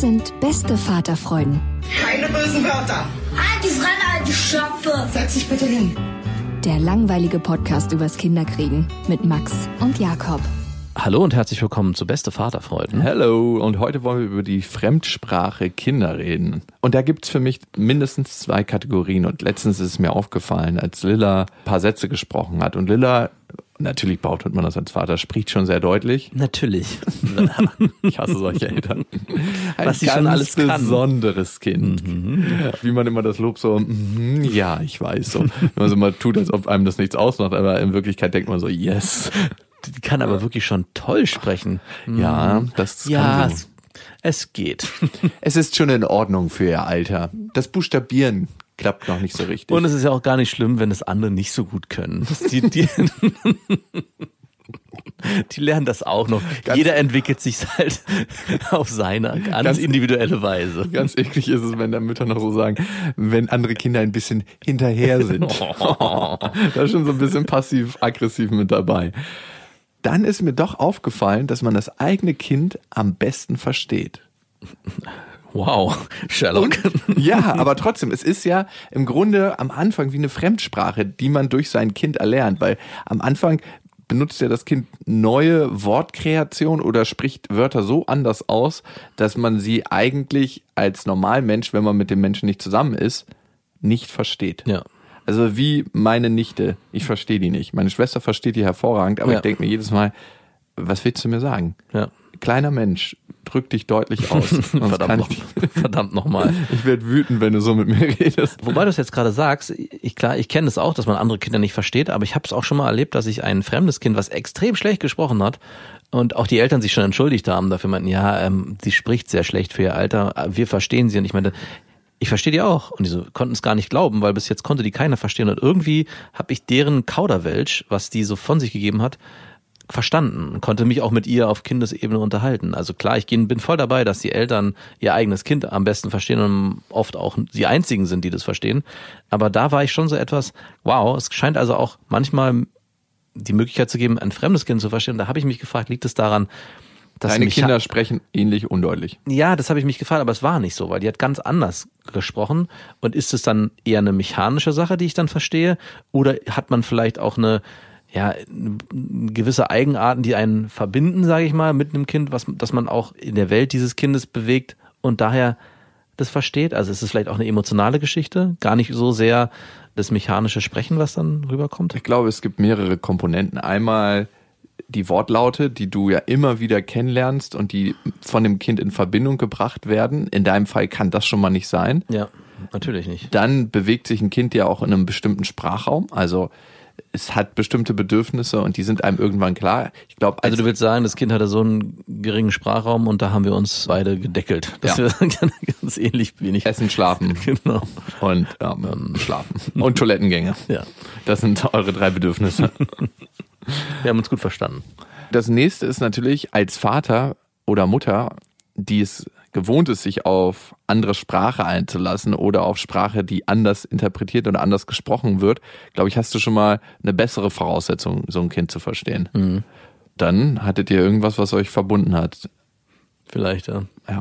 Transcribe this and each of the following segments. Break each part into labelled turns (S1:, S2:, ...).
S1: Das sind beste Vaterfreuden.
S2: Keine bösen Wörter.
S3: Die Fremde, alte Schöpfe!
S2: Setz dich bitte hin.
S1: Der langweilige Podcast übers Kinderkriegen mit Max und Jakob.
S4: Hallo und herzlich willkommen zu Beste Vaterfreuden.
S5: Hello, und heute wollen wir über die Fremdsprache Kinder reden. Und da gibt's für mich mindestens zwei Kategorien. Und letztens ist es mir aufgefallen, als Lilla ein paar Sätze gesprochen hat. Und Lilla, natürlich behauptet man das als Vater, spricht schon sehr deutlich.
S4: Natürlich.
S5: Ich hasse solche Eltern. Ein
S4: Was sie schon alles kann.
S5: besonderes Kind. Ja, Wie man immer das Lob so, mhm, ja, ich weiß. So. Wenn man so mal tut, als ob einem das nichts ausmacht, aber in Wirklichkeit denkt man so, yes.
S4: Die kann aber wirklich schon toll sprechen.
S5: Ja, das
S4: Ja,
S5: kann sie.
S4: es, es geht.
S5: Es ist schon in Ordnung für ihr Alter. Das Buchstabieren klappt noch nicht so richtig.
S4: Und es ist ja auch gar nicht schlimm, wenn es andere nicht so gut können. Die, die, die lernen das auch noch. Jeder entwickelt sich halt auf seine ganz,
S5: Ganz-
S4: individuelle Weise.
S5: Ganz eklig ist es, wenn da Mütter noch so sagen, wenn andere Kinder ein bisschen hinterher sind. da ist schon so ein bisschen passiv-aggressiv mit dabei. Dann ist mir doch aufgefallen, dass man das eigene Kind am besten versteht.
S4: Wow, Sherlock.
S5: Ja, aber trotzdem, es ist ja im Grunde am Anfang wie eine Fremdsprache, die man durch sein Kind erlernt, weil am Anfang benutzt ja das Kind neue Wortkreation oder spricht Wörter so anders aus, dass man sie eigentlich als Normalmensch, wenn man mit dem Menschen nicht zusammen ist, nicht versteht.
S4: Ja.
S5: Also wie meine Nichte, ich verstehe die nicht. Meine Schwester versteht die hervorragend, aber
S4: Ja.
S5: ich denke mir jedes Mal, was willst du mir sagen?
S4: Ja.
S5: Kleiner Mensch, drück dich deutlich aus.
S4: Verdammt, noch, verdammt nochmal.
S5: ich werde wütend, wenn du so mit mir redest.
S4: Wobei du es jetzt gerade sagst, ich klar, ich kenne es auch, dass man andere Kinder nicht versteht, aber ich habe es auch schon mal erlebt, dass ich ein fremdes Kind, was extrem schlecht gesprochen hat, und auch die Eltern sich schon entschuldigt haben dafür, meinten, ja, ähm, sie spricht sehr schlecht für ihr Alter, wir verstehen sie. Und ich meinte, ich verstehe die auch. Und die so, konnten es gar nicht glauben, weil bis jetzt konnte die keiner verstehen. Und irgendwie habe ich deren Kauderwelsch, was die so von sich gegeben hat, verstanden, konnte mich auch mit ihr auf Kindesebene unterhalten. Also klar, ich bin voll dabei, dass die Eltern ihr eigenes Kind am besten verstehen und oft auch die einzigen sind, die das verstehen. Aber da war ich schon so etwas, wow, es scheint also auch manchmal die Möglichkeit zu geben, ein fremdes Kind zu verstehen. Da habe ich mich gefragt, liegt es daran, dass
S5: Deine Kinder sprechen ähnlich undeutlich.
S4: ja, das habe ich mich gefragt, aber es war nicht so, weil die hat ganz anders gesprochen. Und ist es dann eher eine mechanische Sache, die ich dann verstehe? Oder hat man vielleicht auch eine, ja, gewisse Eigenarten, die einen verbinden, sage ich mal, mit einem Kind, was, dass man auch in der Welt dieses Kindes bewegt und daher das versteht? Also ist es vielleicht auch eine emotionale Geschichte? Gar nicht so sehr das mechanische Sprechen, was dann rüberkommt?
S5: Ich glaube, es gibt mehrere Komponenten. Einmal die Wortlaute, die du ja immer wieder kennenlernst und die von dem Kind in Verbindung gebracht werden. In deinem Fall kann das schon mal nicht sein.
S4: Ja, natürlich nicht.
S5: Dann bewegt sich ein Kind ja auch in einem bestimmten Sprachraum. Also es hat bestimmte Bedürfnisse und die sind einem irgendwann klar. Ich glaube,
S4: Also du willst sagen, das Kind hatte so einen geringen Sprachraum und da haben wir uns beide gedeckelt. Dass
S5: Ja.
S4: wir ganz ähnlich wenig.
S5: Essen, Schlafen
S4: Genau.
S5: und ähm, Schlafen und Toilettengänge.
S4: Ja.
S5: Das sind eure drei Bedürfnisse.
S4: Wir haben uns gut verstanden.
S5: Das nächste ist natürlich als Vater oder Mutter, die es gewohnt ist, sich auf andere Sprache einzulassen oder auf Sprache, die anders interpretiert oder anders gesprochen wird, glaube ich, hast du schon mal eine bessere Voraussetzung, so ein Kind zu verstehen. Dann hattet ihr irgendwas, was euch verbunden hat.
S4: Vielleicht, ja.
S5: Ja.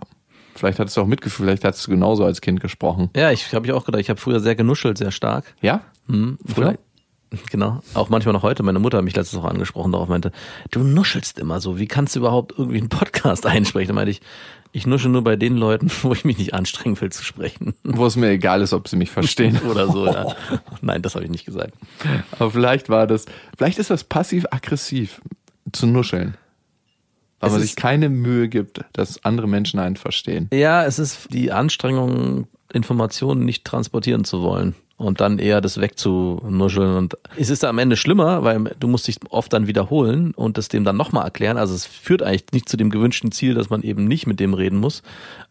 S5: Vielleicht hattest du auch Mitgefühl, vielleicht hattest du genauso als Kind gesprochen.
S4: Ja, ich habe ich auch gedacht, ich habe früher sehr genuschelt, sehr stark.
S5: Ja?
S4: Hm,
S5: Früher?
S4: Genau. Auch manchmal noch heute. Meine Mutter hat mich letztens auch angesprochen, darauf meinte, du nuschelst immer so. Wie kannst du überhaupt irgendwie einen Podcast einsprechen? Da meinte ich, ich nusche nur bei den Leuten, wo ich mich nicht anstrengen will zu sprechen.
S5: Wo es mir egal ist, ob sie mich verstehen.
S4: Oder so, ja. Nein, das habe ich nicht gesagt.
S5: Aber vielleicht war das, vielleicht ist das passiv-aggressiv zu nuscheln. Weil
S4: Es
S5: man sich keine Mühe gibt, dass andere Menschen einen verstehen.
S4: Ja, es ist die Anstrengung, Informationen nicht transportieren zu wollen und dann eher das wegzunuscheln. Und es ist am Ende schlimmer, weil du musst dich oft dann wiederholen und das dem dann nochmal erklären. Also es führt eigentlich nicht zu dem gewünschten Ziel, dass man eben nicht mit dem reden muss.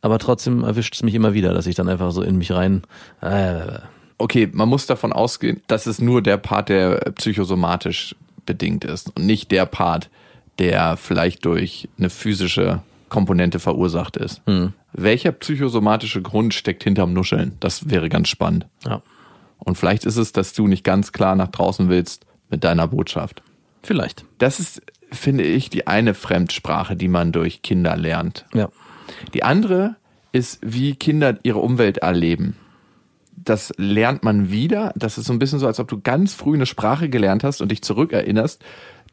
S4: Aber trotzdem erwischt es mich immer wieder, dass ich dann einfach so in mich rein. Äh,
S5: Okay, man muss davon ausgehen, dass es nur der Part, der psychosomatisch bedingt ist und nicht der Part, der vielleicht durch eine physische Komponente verursacht ist. Welcher psychosomatische Grund steckt hinterm Nuscheln? Das wäre ganz spannend.
S4: ja,
S5: Und vielleicht ist es, dass du nicht ganz klar nach draußen willst mit deiner Botschaft.
S4: vielleicht.
S5: Das ist, finde ich, die eine Fremdsprache, die man durch Kinder lernt.
S4: Ja.
S5: Die andere ist, wie Kinder ihre Umwelt erleben. Das lernt man wieder. Das ist so ein bisschen so, als ob du ganz früh eine Sprache gelernt hast und dich zurückerinnerst,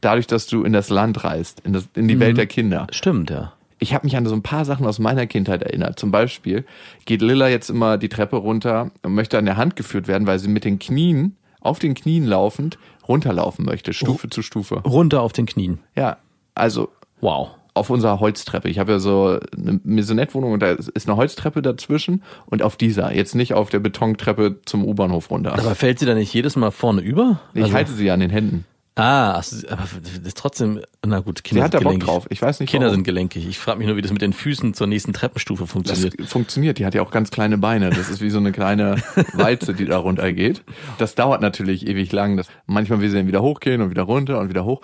S5: dadurch, dass du in das Land reist, in, das, in die Welt der Kinder.
S4: Stimmt, ja.
S5: Ich habe mich an so ein paar Sachen aus meiner Kindheit erinnert. Zum Beispiel geht Lilla jetzt immer die Treppe runter und möchte an der Hand geführt werden, weil sie mit den Knien, auf den Knien laufend, runterlaufen möchte, Stufe zu Stufe.
S4: Runter auf den Knien.
S5: Ja, also
S4: Wow.
S5: auf unserer Holztreppe. Ich habe ja so eine Maisonette-Wohnung und da ist eine Holztreppe dazwischen und auf dieser. Jetzt nicht auf der Betontreppe zum U-Bahnhof runter.
S4: Aber fällt sie da nicht jedes Mal vorne über?
S5: ich
S4: Also-
S5: halte sie an den Händen.
S4: Ah, ach so, aber das ist trotzdem, na gut, Kinder
S5: Sie hat da
S4: sind
S5: Bock
S4: gelenkig.
S5: drauf. Ich weiß nicht
S4: Kinder
S5: warum.
S4: sind gelenkig. Ich frage mich nur, wie das mit den Füßen zur nächsten Treppenstufe
S5: Das
S4: funktioniert.
S5: funktioniert. Die hat ja auch ganz kleine Beine. Das ist wie so eine kleine Walze, die da runtergeht. Das dauert natürlich ewig lang. Das, manchmal will sie dann wieder hochgehen und wieder runter und wieder hoch.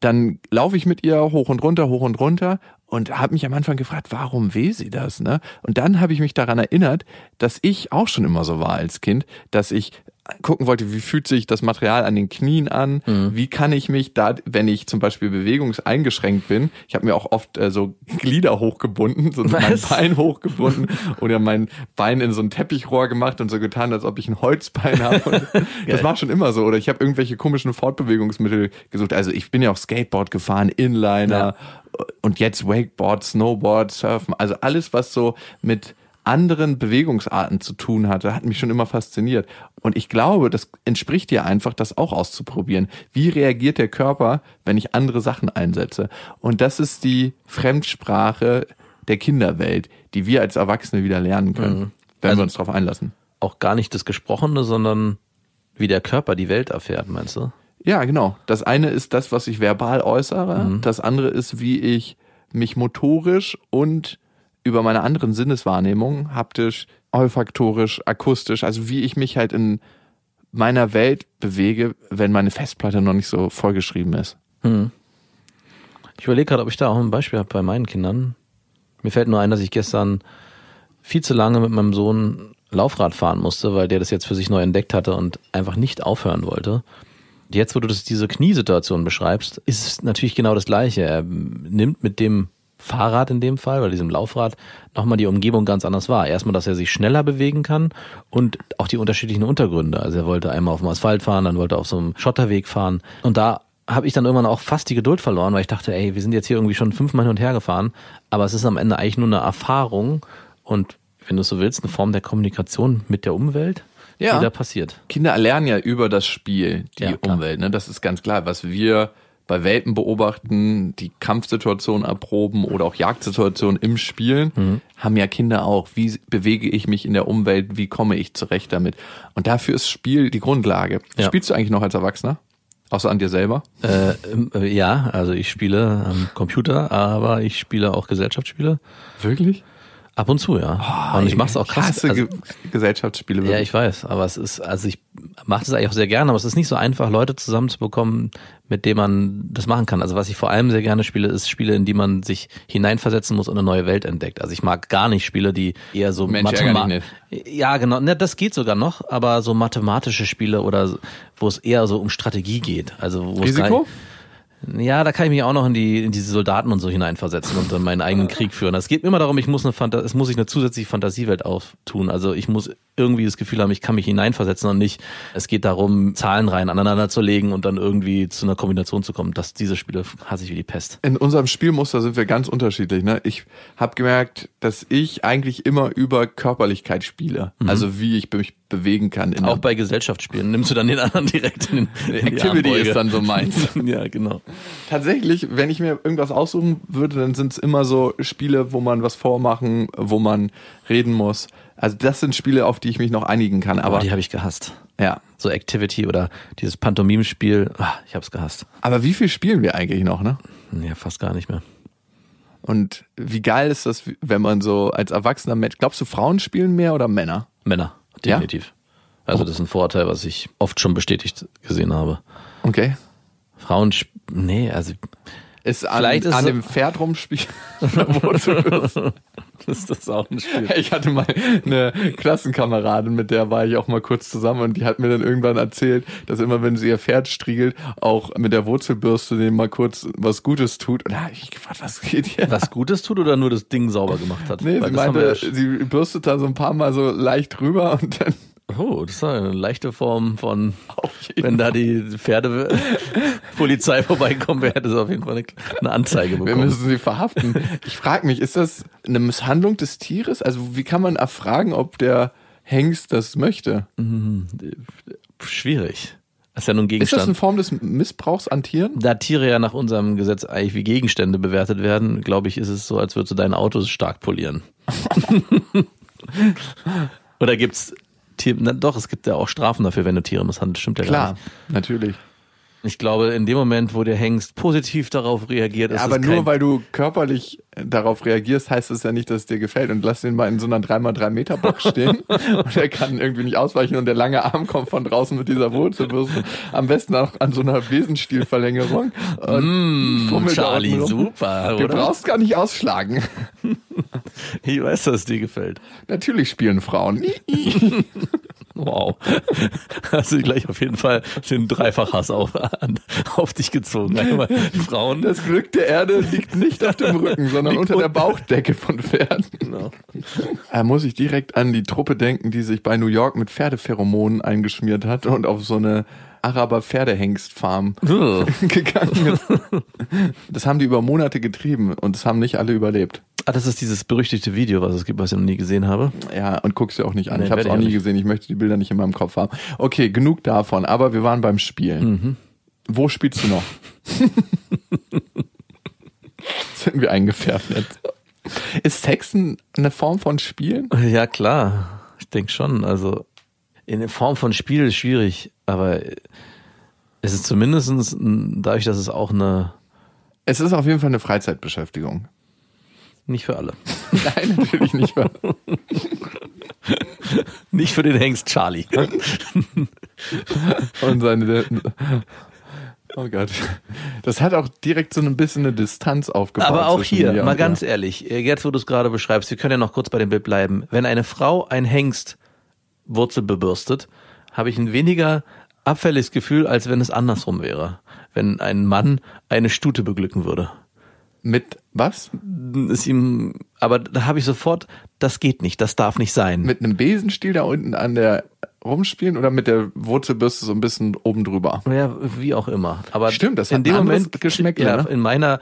S5: Dann laufe ich mit ihr hoch und runter, hoch und runter und habe mich am Anfang gefragt, warum will sie das? Ne? Und dann habe ich mich daran erinnert, dass ich auch schon immer so war als Kind, dass ich gucken wollte, wie fühlt sich das Material an den Knien an, wie kann ich mich da, wenn ich zum Beispiel bewegungseingeschränkt bin, ich habe mir auch oft äh, so Glieder hochgebunden, so mein
S4: Was?
S5: Bein hochgebunden oder mein Bein in so ein Teppichrohr gemacht und so getan, als ob ich ein Holzbein habe. Das war schon immer so. Oder ich habe irgendwelche komischen Fortbewegungsmittel gesucht. Also ich bin ja auch Skateboard gefahren, Inliner und jetzt Wakeboard, Snowboard, Surfen. Also alles, was so mit anderen Bewegungsarten zu tun hatte, hat mich schon immer fasziniert. Und ich glaube, das entspricht dir einfach, das auch auszuprobieren. Wie reagiert der Körper, wenn ich andere Sachen einsetze? Und das ist die Fremdsprache der Kinderwelt, die wir als Erwachsene wieder lernen können, wenn
S4: Also-
S5: wir uns darauf einlassen.
S4: Auch gar nicht das Gesprochene, sondern wie der Körper die Welt erfährt, meinst du?
S5: Ja, genau. Das eine ist das, was ich verbal äußere. Das andere ist, wie ich mich motorisch und über meine anderen Sinneswahrnehmungen, haptisch, olfaktorisch, akustisch, also wie ich mich halt in meiner Welt bewege, wenn meine Festplatte noch nicht so vollgeschrieben ist.
S4: Ich überlege gerade, ob ich da auch ein Beispiel habe bei meinen Kindern. Mir fällt nur ein, dass ich gestern viel zu lange mit meinem Sohn Laufrad fahren musste, weil der das jetzt für sich neu entdeckt hatte und einfach nicht aufhören wollte. Jetzt, wo du das, diese Kniesituation beschreibst, ist es natürlich genau das Gleiche. Er nimmt mit dem Fahrrad in dem Fall, oder diesem Laufrad, nochmal die Umgebung ganz anders wahr. Erstmal, dass er sich schneller bewegen kann und auch die unterschiedlichen Untergründe. Also er wollte einmal auf dem Asphalt fahren, dann wollte er auf so einem Schotterweg fahren. Und da habe ich dann irgendwann auch fast die Geduld verloren, weil ich dachte, ey, wir sind jetzt hier irgendwie schon fünfmal hin und her gefahren, aber es ist am Ende eigentlich nur eine Erfahrung und wenn du es so willst, eine Form der Kommunikation mit der Umwelt,
S5: Ja.
S4: die da passiert.
S5: Kinder erlernen ja über das Spiel die
S4: Ja.
S5: Umwelt. Ne? Das ist ganz klar. Was wir bei Welpen beobachten, die Kampfsituation erproben oder auch Jagdsituationen im Spielen,
S4: Mhm.
S5: haben ja Kinder auch. Wie bewege ich mich in der Umwelt? Wie komme ich zurecht damit? Und dafür ist Spiel die Grundlage.
S4: Ja.
S5: Spielst du eigentlich noch als Erwachsener? Außer an dir selber?
S4: Äh, äh, ja, also ich spiele am Computer, aber ich spiele auch Gesellschaftsspiele.
S5: Wirklich?
S4: Ab und zu, ja. und ich mache es auch krass.
S5: Klasse
S4: Also,
S5: Ge Gesellschaftsspiele.
S4: ja,
S5: wirklich.
S4: ich weiß, aber es ist, also ich mache das eigentlich auch sehr gerne, aber es ist nicht so einfach, Leute zusammenzubekommen, mit denen man das machen kann. Also was ich vor allem sehr gerne spiele, ist Spiele, in die man sich hineinversetzen muss und eine neue Welt entdeckt. Also ich mag gar nicht Spiele, die eher so
S5: dich
S4: Ja, genau, ne, das geht sogar noch, aber so mathematische Spiele oder wo es eher so um Strategie geht. Also wo es
S5: Risiko?
S4: nicht- Ja, da kann ich mich auch noch in die in diese Soldaten und so hineinversetzen und dann meinen eigenen Krieg führen. Es geht immer darum, ich muss eine Fanta es muss ich eine zusätzliche Fantasiewelt auftun. Also ich muss irgendwie das Gefühl haben, ich kann mich hineinversetzen und nicht. Es geht darum, Zahlenreihen aneinander zu legen und dann irgendwie zu einer Kombination zu kommen. Das diese Spiele hasse ich wie die Pest.
S5: In unserem Spielmuster sind wir ganz unterschiedlich. Ne? Ich habe gemerkt, dass ich eigentlich immer über Körperlichkeit spiele. Also wie ich mich bewegen kann. In
S4: Auch bei Gesellschaftsspielen nimmst du dann den anderen direkt in, den- in die
S5: Activity
S4: Armbeuge.
S5: ist dann so meins.
S4: ja, genau.
S5: Tatsächlich, wenn ich mir irgendwas aussuchen würde, dann sind es immer so Spiele, wo man was vormachen, wo man reden muss. Also das sind Spiele, auf die ich mich noch einigen kann.
S4: Aber
S5: Aber
S4: die habe ich gehasst.
S5: ja.
S4: So Activity oder dieses Pantomime-Spiel, ah, ich habe es gehasst.
S5: Aber wie viel spielen wir eigentlich noch, ne?
S4: Ja, fast gar nicht mehr.
S5: Und wie geil ist das, wenn man so als erwachsener Mensch, glaubst du, Frauen spielen mehr oder Männer?
S4: Männer,
S5: Ja?
S4: definitiv. Also das ist ein Vorurteil, was ich oft schon bestätigt gesehen habe.
S5: Okay.
S4: Frauen, nee, also
S5: Ist an,
S4: Vielleicht ist
S5: an dem Pferd rumspielen.
S4: Ist das auch ein Spiel.
S5: ich hatte mal eine Klassenkameradin, mit der war ich auch mal kurz zusammen und die hat mir dann irgendwann erzählt, dass immer, wenn sie ihr Pferd striegelt, auch mit der Wurzelbürste dem mal kurz was Gutes tut. Und da habe ich gefragt, was geht hier?
S4: Was Gutes tut oder nur das Ding sauber gemacht hat?
S5: Nee,
S4: Weil
S5: sie meinte,
S4: ja
S5: sie bürstet da so ein paar Mal so leicht rüber und dann
S4: oh, das ist eine leichte Form von, wenn da die Pferdepolizei vorbeikommen wäre, hätte sie auf jeden Fall eine, eine Anzeige
S5: Wir
S4: bekommen.
S5: müssen sie verhaften. Ich frage mich, ist das eine Misshandlung des Tieres? Also wie kann man erfragen, ob der Hengst das möchte?
S4: Schwierig. Das ist ja nun ein
S5: Ist das eine
S4: Gegenstand.
S5: Form des Missbrauchs an Tieren?
S4: Da Tiere ja nach unserem Gesetz eigentlich wie Gegenstände bewertet werden, glaube ich, ist es so, als würdest du dein Auto stark polieren. Oder gibt's Tier, na, doch, es gibt ja auch Strafen dafür, wenn du Tiere misshandelst, stimmt ja gar
S5: Klar,
S4: nicht.
S5: natürlich.
S4: Ich glaube, in dem Moment, wo der Hengst positiv darauf reagiert, ist
S5: aber
S4: es
S5: nur weil du körperlich darauf reagierst, heißt es ja nicht, dass es dir gefällt. Und lass den mal in so einer 3x3 Meter Box stehen und er kann irgendwie nicht ausweichen und der lange Arm kommt von draußen mit dieser Wurzelbürste. Am besten auch an so einer Besenstielverlängerung. Da
S4: Charlie, super,
S5: Du
S4: oder?
S5: brauchst gar nicht ausschlagen.
S4: Ich weiß, dass es dir gefällt.
S5: Natürlich spielen Frauen.
S4: Wow. Hast du gleich auf jeden Fall den Dreifachhass auf, an, auf dich gezogen. Einmal Frauen.
S5: Das Glück der Erde liegt nicht auf dem Rücken, sondern unter der Bauchdecke von Pferden.
S4: Genau.
S5: Da muss ich direkt an die Truppe denken, die sich bei New York mit Pferdepheromonen eingeschmiert hat und auf so eine Araber-Pferdehengstfarm gegangen ist. Das haben die über Monate getrieben und das haben nicht alle überlebt.
S4: Ah, das ist dieses berüchtigte Video, was es gibt, was ich noch nie gesehen habe.
S5: Ja, und guck's dir auch nicht an.
S4: Nee,
S5: ich habe es auch nie gesehen. Ich möchte die Bilder nicht in meinem Kopf haben. Okay, genug davon. Aber wir waren beim Spielen.
S4: Mhm.
S5: Wo spielst du noch? Sind wir eingefärbt jetzt? Ist Sexen eine Form von Spielen?
S4: Ja, klar. Ich denke schon. Also in Form von Spiel ist schwierig, aber es ist zumindestens ein- dadurch, dass es auch eine,
S5: Es ist auf jeden Fall eine Freizeitbeschäftigung.
S4: Nicht für alle.
S5: Nein, natürlich nicht.
S4: Nicht für den Hengst Charlie.
S5: Und seine. Oh Gott. Das hat auch direkt so ein bisschen eine Distanz aufgebaut.
S4: Aber auch hier, mal
S5: und
S4: ganz ehrlich, äh, jetzt wo du es gerade beschreibst, wir können ja noch kurz bei dem Bild bleiben. Wenn eine Frau ein Hengst Wurzel bebürstet, habe ich ein weniger abfälliges Gefühl, als wenn es andersrum wäre. Wenn ein Mann eine Stute beglücken würde.
S5: Mit was?
S4: Ist ihm, aber da habe ich sofort, das geht nicht, das darf nicht sein.
S5: Mit einem Besenstiel da unten an der rumspielen oder mit der Wurzelbürste so ein bisschen oben drüber?
S4: Ja, wie auch immer. Aber
S5: Stimmt, das hat
S4: in dem Moment
S5: Geschmäckle,
S4: Ja,
S5: ne?
S4: in meiner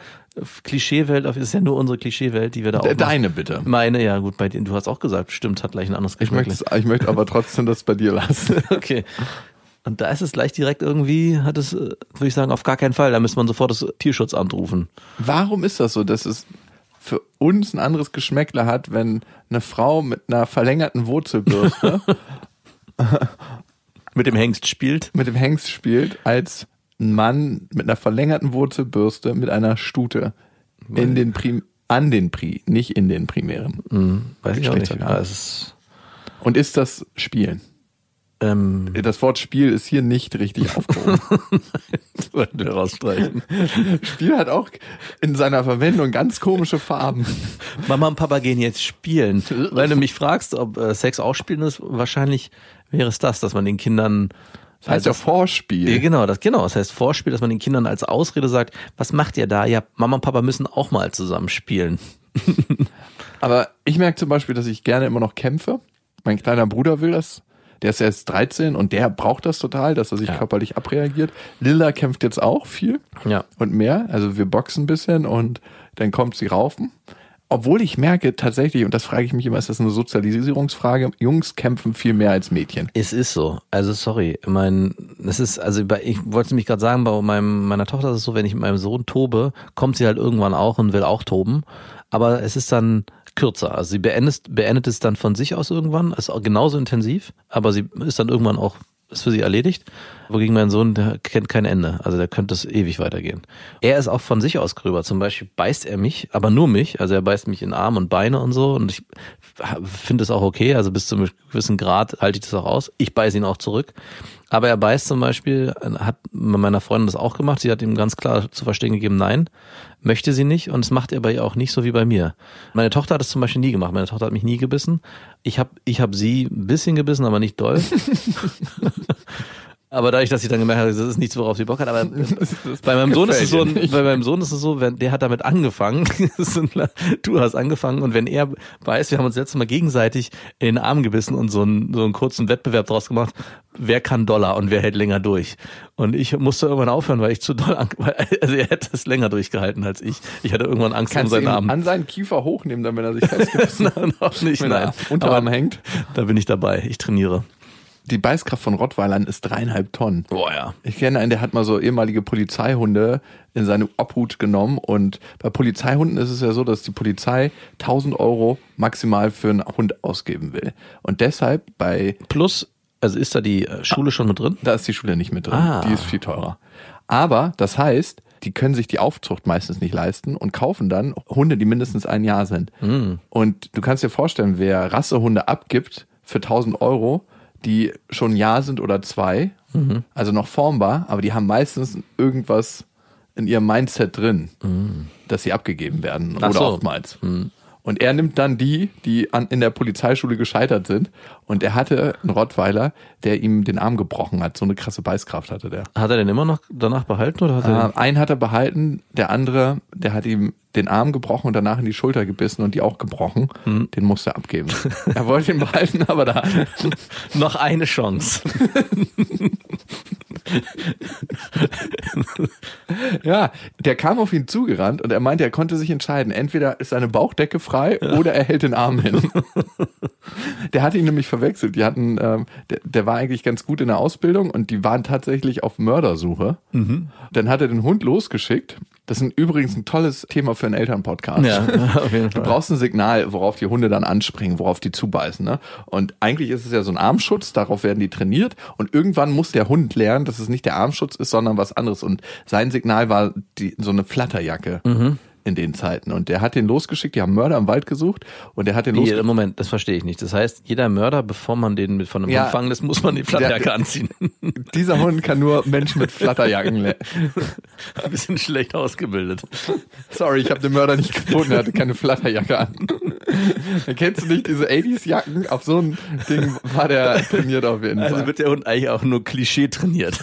S4: Klischeewelt, ist ja nur unsere Klischeewelt, die wir da auch.
S5: Deine bitte.
S4: Meine, ja gut, bei dir, du hast auch gesagt, stimmt, hat gleich ein anderes
S5: Ich möchte,
S4: Geschmack.
S5: ich möchte aber trotzdem das bei dir lassen.
S4: Okay. Und da ist es gleich direkt irgendwie, hat es, äh, würde ich sagen, auf gar keinen Fall. Da müsste man sofort das Tierschutzamt rufen.
S5: Warum ist das so, dass es für uns ein anderes Geschmäckle hat, wenn eine Frau mit einer verlängerten Wurzelbürste
S4: Mit dem Hengst spielt.
S5: mit dem Hengst spielt, als ein Mann mit einer verlängerten Wurzelbürste mit einer Stute in den Prim an den Pri, nicht in den primären.
S4: Weiß ich auch nicht. Ja, ist,
S5: Und ist das Spielen?
S4: Ähm,
S5: Das Wort Spiel ist hier nicht richtig aufgehoben.
S4: sollten wir rausstreichen.
S5: Spiel hat auch in seiner Verwendung ganz komische Farben.
S4: Mama und Papa gehen jetzt spielen. Weil du mich fragst, ob äh, Sex auch spielen ist, wahrscheinlich wäre es das, dass man den Kindern
S5: Das heißt ja Vorspiel.
S4: Ja, genau, das, genau. Das heißt Vorspiel, dass man den Kindern als Ausrede sagt, was macht ihr da? Ja, Mama und Papa müssen auch mal zusammen spielen.
S5: Aber ich merke zum Beispiel, dass ich gerne immer noch kämpfe. Mein kleiner Bruder will das. Der ist erst 13 und der braucht das total, dass er sich
S4: Ja.
S5: körperlich abreagiert. Lilla kämpft jetzt auch viel
S4: Ja.
S5: und mehr. Also wir boxen ein bisschen und dann kommt sie raufen. Obwohl ich merke tatsächlich, und das frage ich mich immer, ist das eine Sozialisierungsfrage, Jungs kämpfen viel mehr als Mädchen.
S4: Es ist so. Also sorry, ich mein, es ist also bei, ich wollte es mich gerade sagen, bei meinem meiner Tochter ist es so, wenn ich mit meinem Sohn tobe, kommt sie halt irgendwann auch und will auch toben, aber es ist dann kürzer. Also sie beendet beendet es dann von sich aus irgendwann, ist auch genauso intensiv, aber sie ist dann irgendwann auch ist für sie erledigt. Wogegen mein Sohn, der kennt kein Ende. Also der könnte es ewig weitergehen. Er ist auch von sich aus gröber. Zum Beispiel beißt er mich, aber nur mich. Also er beißt mich in Arm und Beine und so. Und ich finde es auch okay. Also bis zu einem gewissen Grad halte ich das auch aus. Ich beiße ihn auch zurück. Aber er beißt zum Beispiel, hat meiner Freundin das auch gemacht. Sie hat ihm ganz klar zu verstehen gegeben, nein, möchte sie nicht. Und es macht er bei ihr auch nicht so wie bei mir. Meine Tochter hat es zum Beispiel nie gemacht. Meine Tochter hat mich nie gebissen. Ich habe ich hab sie ein bisschen gebissen, aber nicht doll. Aber dadurch, dass ich dann gemerkt habe, das ist nichts, worauf sie Bock hat. Aber bei meinem Sohn ist es so, bei meinem Sohn ist es so, wenn, der hat damit angefangen. Du hast angefangen und wenn er weiß, wir haben uns letztes Mal gegenseitig in den Arm gebissen und so einen, so einen kurzen Wettbewerb draus gemacht, wer kann Dollar und wer hält länger durch. Und ich musste irgendwann aufhören, weil ich zu doll, also er hätte es länger durchgehalten als ich. Ich hatte irgendwann Angst
S5: Kannst
S4: um seinen Arm.
S5: an seinen Kiefer hochnehmen, damit er sich festgebissen hat?
S4: Nein, noch nicht,
S5: Wenn
S4: nein.
S5: er Unterarm hängt.
S4: Da bin ich dabei. Ich trainiere.
S5: Die Beißkraft von Rottweilern ist dreieinhalb Tonnen.
S4: Boah, ja.
S5: Ich kenne einen, der hat mal so ehemalige Polizeihunde in seine Obhut genommen und bei Polizeihunden ist es ja so, dass die Polizei 1000 Euro maximal für einen Hund ausgeben will. Und deshalb bei,
S4: Plus, also ist da die äh, Schule schon mit drin?
S5: da ist die Schule nicht mit drin,
S4: Ah.
S5: die ist viel teurer. Aber das heißt, die können sich die Aufzucht meistens nicht leisten und kaufen dann Hunde, die mindestens ein Jahr sind. Und du kannst dir vorstellen, wer Rassehunde abgibt für 1000 Euro, die schon ein Jahr sind oder zwei, also noch formbar, aber die haben meistens irgendwas in ihrem Mindset drin, dass sie abgegeben werden
S4: Ach
S5: oder
S4: so.
S5: oftmals. Und er nimmt dann die, die an, in der Polizeischule gescheitert sind. Und er hatte einen Rottweiler, der ihm den Arm gebrochen hat. So eine krasse Beißkraft hatte der.
S4: Hat er den immer noch danach behalten oder hat er
S5: Äh, einen hat er behalten, der andere, der hat ihm den Arm gebrochen und danach in die Schulter gebissen und die auch gebrochen. Den musste er abgeben. er wollte ihn behalten, aber da.
S4: noch eine Chance?
S5: Ja, der kam auf ihn zugerannt und er meinte, er konnte sich entscheiden. Entweder ist seine Bauchdecke frei oder er hält den Arm hin. der hatte ihn nämlich verwechselt. Die hatten, ähm, der, der war eigentlich ganz gut in der Ausbildung und die waren tatsächlich auf Mördersuche. Dann hat er den Hund losgeschickt. Das ist ein, übrigens ein tolles Thema für einen Elternpodcast.
S4: Ja, auf jeden
S5: Du brauchst ein Signal, worauf die Hunde dann anspringen, worauf die zubeißen. Ne? Und eigentlich ist es ja so ein Armschutz, darauf werden die trainiert. Und irgendwann muss der Hund lernen, dass es nicht der Armschutz ist, sondern was anderes. Und sein Signal war die, so eine Flatterjacke
S4: Mhm.
S5: In den Zeiten. Und der hat den losgeschickt, die haben Mörder im Wald gesucht und der hat den losgeschickt.
S4: Moment, das verstehe ich nicht. Das heißt, jeder Mörder, bevor man den mit von einem
S5: Ja.
S4: Hund fangen lässt, muss man die Flatterjacke
S5: Der-
S4: anziehen.
S5: Dieser Hund kann nur Menschen mit Flatterjacken.
S4: Ein bisschen schlecht ausgebildet.
S5: Sorry, ich habe den Mörder nicht gefunden, er hatte keine Flatterjacke an. Kennst du nicht diese 80s-Jacken? Auf so ein Ding war der trainiert auf jeden
S4: Also
S5: Fall.
S4: wird der Hund eigentlich auch nur Klischee trainiert.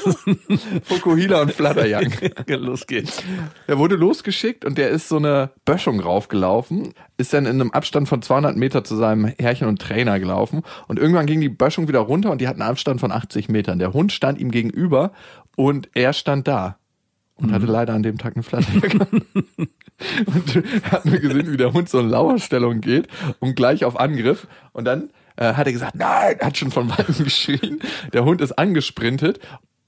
S5: Fukuhila und Flatterjacken.
S4: Los geht's.
S5: Der wurde losgeschickt und der ist so eine Böschung raufgelaufen, ist dann in einem Abstand von 200 Meter zu seinem Herrchen und Trainer gelaufen und irgendwann ging die Böschung wieder runter und die hatten einen Abstand von 80 Metern. Der Hund stand ihm gegenüber und er stand da und hatte leider an dem Tag eine Flatterjacke. und hat nur gesehen, wie der Hund so in Lauerstellung geht und gleich auf Angriff und dann äh, hat er gesagt, nein, hat schon von Weitem geschrien. Der Hund ist angesprintet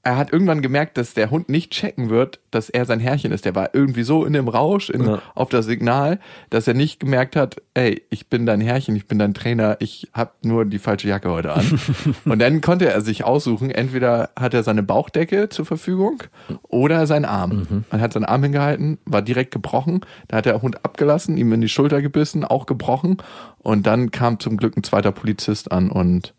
S5: er hat irgendwann gemerkt, dass der Hund nicht checken wird, dass er sein Herrchen ist. Der war irgendwie so in dem Rausch, in,
S4: Ja.
S5: auf das Signal, dass er nicht gemerkt hat, ey, ich bin dein Herrchen, ich bin dein Trainer, ich habe nur die falsche Jacke heute an. Und dann konnte er sich aussuchen, entweder hat er seine Bauchdecke zur Verfügung oder seinen Arm. Man hat seinen Arm hingehalten, war direkt gebrochen, da hat der Hund abgelassen, ihm in die Schulter gebissen, auch gebrochen. Und dann kam zum Glück ein zweiter Polizist an und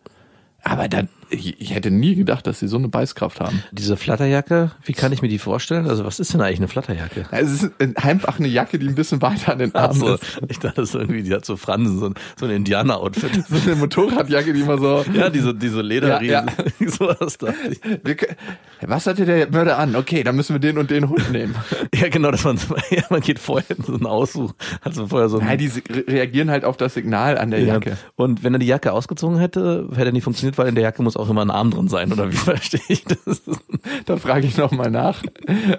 S5: aber da ich, ich hätte nie gedacht, dass sie so eine Beißkraft haben.
S4: Diese Flatterjacke, wie kann ich mir die vorstellen? Also was ist denn eigentlich eine Flatterjacke?
S5: Es ist einfach eine Jacke, die ein bisschen weiter an den Armen
S4: Also,
S5: ist.
S4: ich dachte, das ist irgendwie, die hat so Fransen, so ein, so ein Indianer-Outfit.
S5: So eine Motorradjacke, die immer so.
S4: Ja, diese, diese Lederriesen.
S5: Ja,
S4: Sowas dachte ich.
S5: Wir, kö- was hatte der Mörder an? Okay, dann müssen wir den und den Hund nehmen.
S4: Ja, genau, dass man, ja, man geht vorher in so einen Aussuch, hat so vorher so ein,
S5: Ja, die reagieren halt auf das Signal an der
S4: Ja.
S5: Jacke.
S4: Und wenn er die Jacke ausgezogen hätte, hätte er nicht funktioniert, weil in der Jacke muss auch immer ein Arm drin sein, oder wie verstehe ich das?
S5: Da frage ich nochmal nach.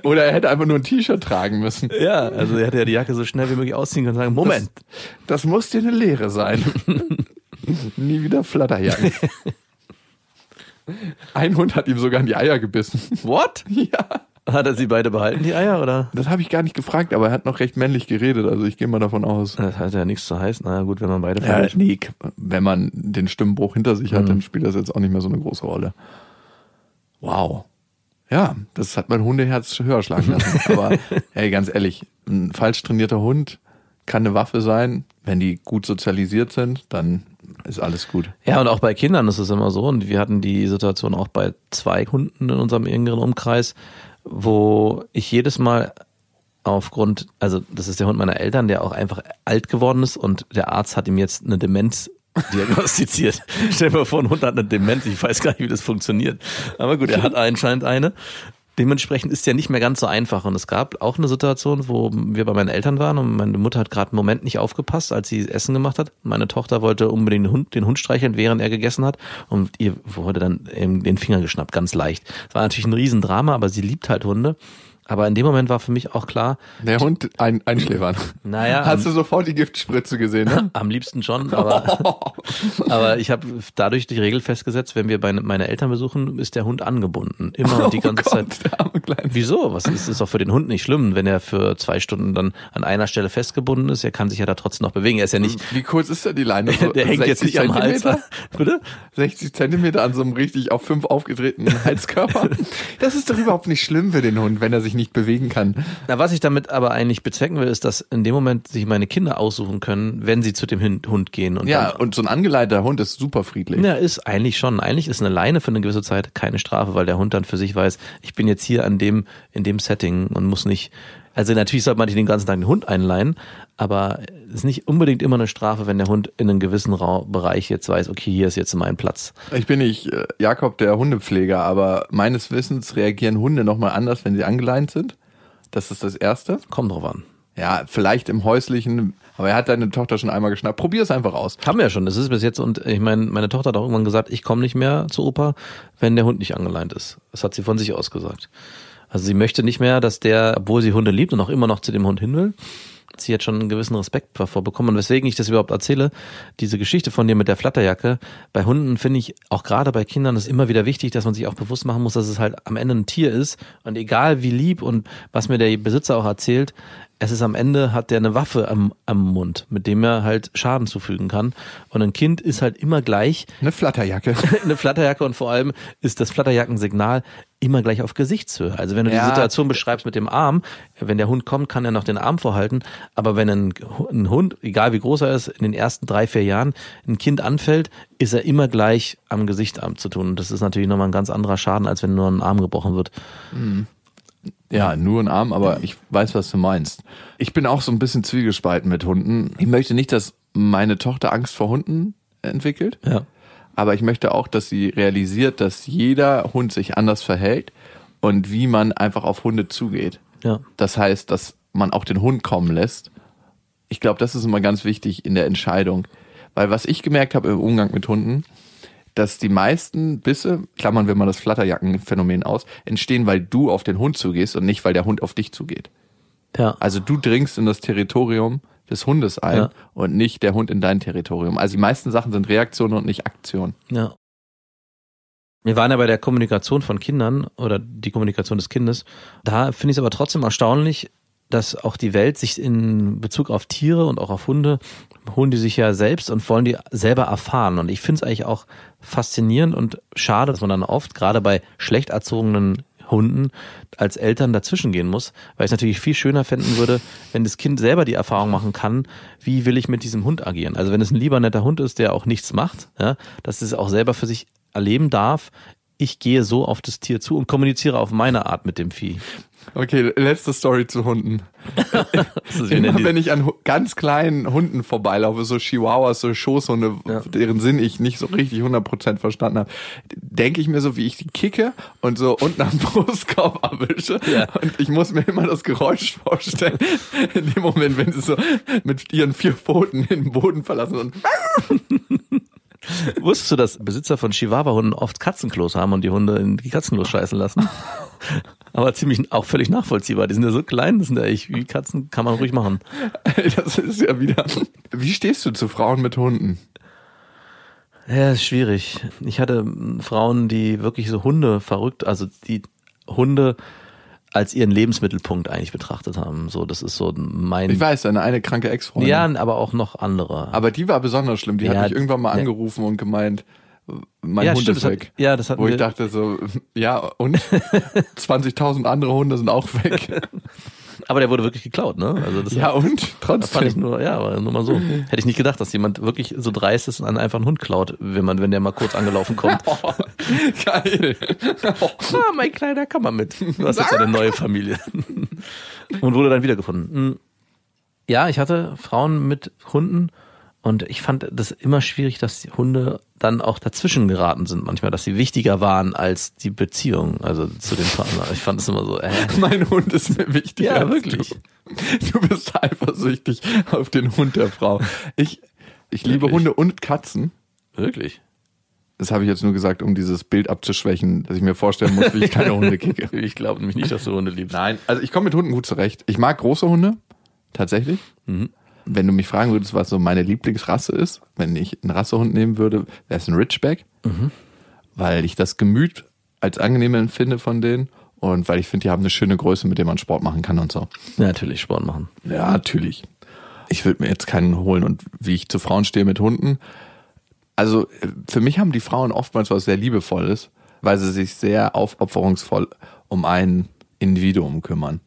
S5: Oder er hätte einfach nur ein T-Shirt tragen müssen.
S4: Ja, also er hätte ja die Jacke so schnell wie möglich ausziehen können und sagen, Moment,
S5: Das muss dir eine Lehre sein. Nie wieder Flatterjacken. Ein Hund hat ihm sogar in die Eier gebissen.
S4: what?
S5: Ja.
S4: Hat er sie beide behalten, die Eier, oder?
S5: Das habe ich gar nicht gefragt, aber er hat noch recht männlich geredet, also ich gehe mal davon aus.
S4: Das hat ja nichts zu heißen. Na gut, wenn man beide
S5: Ja,
S4: verliert.
S5: nee, wenn man den Stimmbruch hinter sich hat, dann spielt das jetzt auch nicht mehr so eine große Rolle. Wow. Ja, das hat mein Hundeherz höher schlagen lassen. Aber hey, ganz ehrlich, ein falsch trainierter Hund kann eine Waffe sein. Wenn die gut sozialisiert sind, dann ist alles gut.
S4: Ja, und auch bei Kindern ist es immer so. Und wir hatten die Situation auch bei zwei Hunden in unserem engeren Umkreis, wo ich jedes Mal aufgrund, also das ist der Hund meiner Eltern, der auch einfach alt geworden ist und der Arzt hat ihm jetzt eine Demenz diagnostiziert. Stell dir mal vor, ein Hund hat eine Demenz, ich weiß gar nicht, wie das funktioniert. Aber gut, er hat anscheinend eine. Dementsprechend ist ja nicht mehr ganz so einfach. Und es gab auch eine Situation, wo wir bei meinen Eltern waren und meine Mutter hat gerade einen Moment nicht aufgepasst, als sie Essen gemacht hat. Meine Tochter wollte unbedingt den Hund, den Hund streicheln, während er gegessen hat. Und ihr wurde dann eben den Finger geschnappt, ganz leicht. Es war natürlich ein Riesendrama, aber sie liebt halt Hunde. Aber in dem Moment war für mich auch klar,
S5: Der Hund ein, einschläfern.
S4: Naja,
S5: Hast du sofort die Giftspritze gesehen, ne?
S4: am liebsten schon, aber, aber ich habe dadurch die Regel festgesetzt, wenn wir bei meine Eltern besuchen, ist der Hund angebunden. Immer die ganze
S5: oh Gott,
S4: Zeit. Wieso? Was ist, ist doch für den Hund nicht schlimm, wenn er für zwei Stunden dann an einer Stelle festgebunden ist. Er kann sich ja da trotzdem noch bewegen. Er ist ja nicht,
S5: Wie kurz ist denn die Leine? So
S4: der hängt jetzt
S5: 60
S4: nicht am Hals.
S5: Zentimeter?
S4: Bitte?
S5: 60 Zentimeter an so einem richtig auf fünf aufgetretenen Halskörper. Das ist doch überhaupt nicht schlimm für den Hund, wenn er sich nicht bewegen kann.
S4: Na, was ich damit aber eigentlich bezwecken will, ist, dass in dem Moment sich meine Kinder aussuchen können, wenn sie zu dem Hund gehen. Und
S5: Ja,
S4: dann,
S5: und so ein angeleiteter Hund ist super friedlich.
S4: Ja, ist eigentlich schon. Eigentlich ist eine Leine für eine gewisse Zeit keine Strafe, weil der Hund dann für sich weiß, ich bin jetzt hier an dem, in dem Setting und muss nicht. Also natürlich sollte man nicht den ganzen Tag den Hund einleihen, aber es ist nicht unbedingt immer eine Strafe, wenn der Hund in einem gewissen Ra Bereich jetzt weiß, okay, hier ist jetzt mein Platz.
S5: Ich bin nicht äh, Jakob, der Hundepfleger, aber meines Wissens reagieren Hunde nochmal anders, wenn sie angeleint sind. Das ist das Erste.
S4: Kommt drauf an.
S5: Ja, vielleicht im häuslichen, aber er hat deine Tochter schon einmal geschnappt. Probier es einfach aus.
S4: Haben wir ja schon. Das ist bis jetzt und ich meine, meine Tochter hat auch irgendwann gesagt, ich komme nicht mehr zu Opa, wenn der Hund nicht angeleint ist. Das hat sie von sich aus gesagt. Also sie möchte nicht mehr, dass der, obwohl sie Hunde liebt und auch immer noch zu dem Hund hin will, sie hat schon einen gewissen Respekt davor bekommen. Und weswegen ich das überhaupt erzähle, diese Geschichte von dir mit der Flatterjacke, bei Hunden finde ich, auch gerade bei Kindern, ist immer wieder wichtig, dass man sich auch bewusst machen muss, dass es halt am Ende ein Tier ist. Und egal wie lieb und was mir der Besitzer auch erzählt, es ist am Ende, hat der eine Waffe am, am Mund, mit dem er halt Schaden zufügen kann. Und ein Kind ist halt immer gleich
S5: Eine Flatterjacke.
S4: eine Flatterjacke und vor allem ist das Flatterjackensignal immer gleich auf Gesichtshöhe. Also wenn du
S5: Ja.
S4: die Situation beschreibst mit dem Arm, wenn der Hund kommt, kann er noch den Arm vorhalten, aber wenn ein, ein Hund, egal wie groß er ist, in den ersten drei, vier Jahren ein Kind anfällt, ist er immer gleich am Gesicht am zu tun. Und das ist natürlich nochmal ein ganz anderer Schaden, als wenn nur ein Arm gebrochen wird.
S5: Ja, nur ein Arm, aber ich weiß, was du meinst. Ich bin auch so ein bisschen zwiegespalten mit Hunden. Ich möchte nicht, dass meine Tochter Angst vor Hunden entwickelt.
S4: Ja.
S5: Aber ich möchte auch, dass sie realisiert, dass jeder Hund sich anders verhält und wie man einfach auf Hunde zugeht.
S4: Ja.
S5: Das heißt, dass man auch den Hund kommen lässt. Ich glaube, das ist immer ganz wichtig in der Entscheidung. Weil was ich gemerkt habe im Umgang mit Hunden, dass die meisten Bisse, klammern wir mal das Flatterjackenphänomen aus, entstehen, weil du auf den Hund zugehst und nicht, weil der Hund auf dich zugeht.
S4: Ja.
S5: Also du dringst in das Territorium des Hundes ein
S4: Ja.
S5: und nicht der Hund in dein Territorium. Also die meisten Sachen sind Reaktionen und nicht Aktion.
S4: Ja. Wir waren ja bei der Kommunikation von Kindern oder die Kommunikation des Kindes. Da finde ich es aber trotzdem erstaunlich, dass auch die Welt sich in Bezug auf Tiere und auch auf Hunde holen die sich ja selbst und wollen die selber erfahren. Und ich finde es eigentlich auch faszinierend und schade, dass man dann oft, gerade bei schlecht erzogenen Hunden, als Eltern dazwischen gehen muss, weil ich es natürlich viel schöner finden würde, wenn das Kind selber die Erfahrung machen kann, wie will ich mit diesem Hund agieren. Also wenn es ein lieber netter Hund ist, der auch nichts macht, ja, dass es auch selber für sich erleben darf, ich gehe so auf das Tier zu und kommuniziere auf meine Art mit dem Vieh.
S5: Okay, letzte Story zu Hunden. Immer wenn ich an ganz kleinen Hunden vorbeilaufe, so Chihuahuas, so Schoßhunde,
S4: Ja.
S5: deren Sinn ich nicht so richtig 100% verstanden habe, denke ich mir so, wie ich die kicke und so unten am Brustkorb erwische.
S4: Ja.
S5: Und ich muss mir immer das Geräusch vorstellen, in dem Moment, wenn sie so mit ihren vier Pfoten den Boden verlassen und
S4: Wusstest du, dass Besitzer von Chihuahua-Hunden oft Katzenklos haben und die Hunde in die Katzenklos scheißen lassen? Aber ziemlich, auch völlig nachvollziehbar. Die sind ja so klein, das sind ja echt wie Katzen, kann man ruhig machen.
S5: das ist ja wieder. Wie stehst du zu Frauen mit Hunden?
S4: Ja, ist schwierig. Ich hatte Frauen, die wirklich so Hunde verrückt, also die Hunde als ihren Lebensmittelpunkt eigentlich betrachtet haben. So, das ist so mein.
S5: Ich weiß, deine eine kranke Ex-Freundin.
S4: ja, aber auch noch andere.
S5: Aber die war besonders schlimm. Die
S4: Ja,
S5: hat mich irgendwann mal angerufen und gemeint, mein
S4: Ja,
S5: Hund
S4: stimmt,
S5: ist
S4: das hat-
S5: weg.
S4: ja, das hatten
S5: Wo ich
S4: wir-
S5: dachte so, ja, und 20.000 andere Hunde sind auch weg.
S4: aber der wurde wirklich geklaut, ne? Also das
S5: ja, und
S4: Das fand ich
S5: trotzdem.
S4: nur, ja, aber nur mal so. Hätte ich nicht gedacht, dass jemand wirklich so dreist ist und einen einfach einen Hund klaut, wenn man, wenn der mal kurz angelaufen kommt.
S5: Oh, geil.
S4: ah, mein kleiner mal mit. Du hast jetzt eine neue Familie. Und wurde dann wiedergefunden. Hm. Ja, ich hatte Frauen mit Hunden und ich fand das immer schwierig, dass die Hunde dann auch dazwischen geraten sind manchmal, dass sie wichtiger waren als die Beziehung, also zu den Partnern. Ich fand es immer so, äh,
S5: mein Hund ist mir wichtig.
S4: Ja,
S5: als
S4: wirklich.
S5: Du. du bist eifersüchtig auf den Hund der Frau. Ich, ich liebe
S4: Wirklich?
S5: Hunde und Katzen.
S4: wirklich.
S5: Das habe ich jetzt nur gesagt, um dieses Bild abzuschwächen, dass ich mir vorstellen muss, wie ich keine Hunde kicke.
S4: Ich glaube nämlich nicht, dass du Hunde liebst.
S5: Nein, also ich komme mit Hunden gut zurecht. Ich mag große Hunde, tatsächlich. Wenn du mich fragen würdest, was so meine Lieblingsrasse ist, wenn ich einen Rassehund nehmen würde, wäre es ein Ridgeback, weil ich das Gemüt als angenehm empfinde von denen und weil ich finde, die haben eine schöne Größe, mit der man Sport machen kann und so.
S4: Ja, natürlich, Sport machen.
S5: Ja, natürlich. Ich würde mir jetzt keinen holen und wie ich zu Frauen stehe mit Hunden. Also für mich haben die Frauen oftmals was sehr Liebevolles, weil sie sich sehr aufopferungsvoll um ein Individuum kümmern.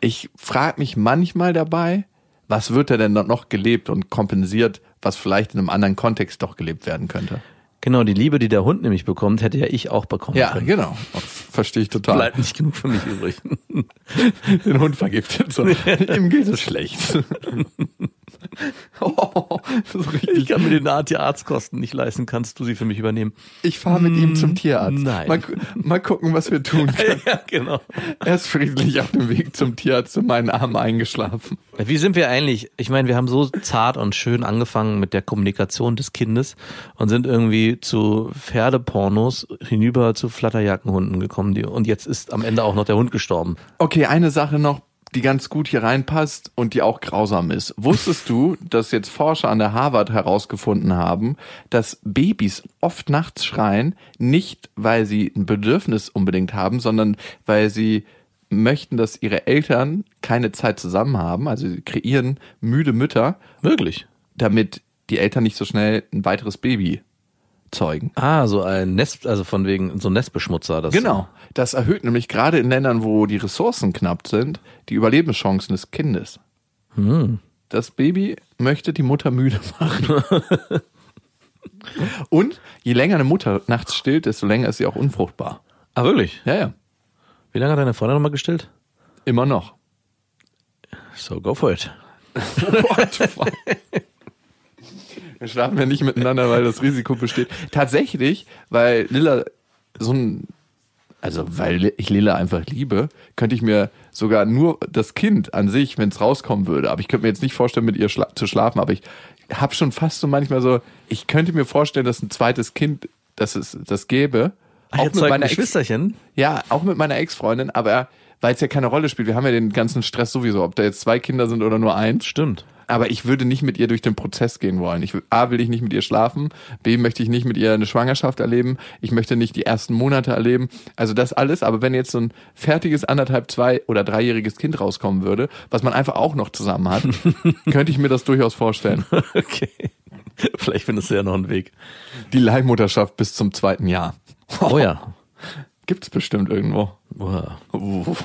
S5: Ich frage mich manchmal dabei, was wird da denn noch gelebt und kompensiert, was vielleicht in einem anderen Kontext doch gelebt werden könnte.
S4: Genau, die Liebe, die der Hund nämlich bekommt, hätte ja ich auch bekommen
S5: Ja,
S4: können.
S5: genau. Verstehe ich total.
S4: Bleibt nicht genug für mich übrig.
S5: Den Hund vergiftet. So. Ihm geht es schlecht. oh, so
S4: Ich kann mir den Art die Arztkosten nicht leisten, kannst du sie für mich übernehmen?
S5: Ich fahre mit ihm zum Tierarzt.
S4: nein.
S5: Mal, mal gucken, was wir tun können.
S4: ja, genau.
S5: Er ist friedlich auf dem Weg zum Tierarzt in meinen Armen eingeschlafen.
S4: Wie sind wir eigentlich? Ich meine, wir haben so zart und schön angefangen mit der Kommunikation des Kindes und sind irgendwie zu Pferdepornos hinüber zu Flatterjackenhunden gekommen. Die, und jetzt ist am Ende auch noch der Hund gestorben.
S5: Okay, eine Sache noch, die ganz gut hier reinpasst und die auch grausam ist. Wusstest du, dass jetzt Forscher an der Harvard herausgefunden haben, dass Babys oft nachts schreien, nicht weil sie ein Bedürfnis unbedingt haben, sondern weil sie möchten, dass ihre Eltern keine Zeit zusammen haben. Also sie kreieren müde Mütter,
S4: Wirklich?
S5: damit die Eltern nicht so schnell ein weiteres Baby zeugen.
S4: Ah, so ein Nest, also von wegen so ein Nestbeschmutzer. Das
S5: Genau. Das erhöht nämlich gerade in Ländern, wo die Ressourcen knapp sind, die Überlebenschancen des Kindes. Das Baby möchte die Mutter müde machen. Und je länger eine Mutter nachts stillt, desto länger ist sie auch unfruchtbar.
S4: Ah, wirklich?
S5: Ja, ja.
S4: Wie lange hat deine Freundin nochmal gestillt?
S5: Immer noch.
S4: So, go for it.
S5: What? Wir schlafen ja nicht miteinander, weil das Risiko besteht. Tatsächlich, weil Lilla so ein, also weil ich Lilla einfach liebe, könnte ich mir sogar nur das Kind an sich, wenn es rauskommen würde, aber ich könnte mir jetzt nicht vorstellen, mit ihr schla zu schlafen, aber ich habe schon fast so manchmal so, ich könnte mir vorstellen, dass ein zweites Kind, dass es das gäbe.
S4: Auch mit
S5: meiner
S4: Geschwisterchen?
S5: ja, auch mit meiner Ex-Freundin, aber weil es ja keine Rolle spielt. Wir haben ja den ganzen Stress sowieso, ob da jetzt zwei Kinder sind oder nur eins.
S4: Stimmt.
S5: Aber ich würde nicht mit ihr durch den Prozess gehen wollen. Ich, A, will ich nicht mit ihr schlafen. B, möchte ich nicht mit ihr eine Schwangerschaft erleben. Ich möchte nicht die ersten Monate erleben. Also das alles. Aber wenn jetzt so ein fertiges anderthalb, zwei oder dreijähriges Kind rauskommen würde, was man einfach auch noch zusammen hat, könnte ich mir das durchaus vorstellen.
S4: Okay. Vielleicht findest du ja noch einen Weg.
S5: Die Leihmutterschaft bis zum zweiten Jahr.
S4: Oh ja.
S5: Gibt's bestimmt irgendwo. Uff.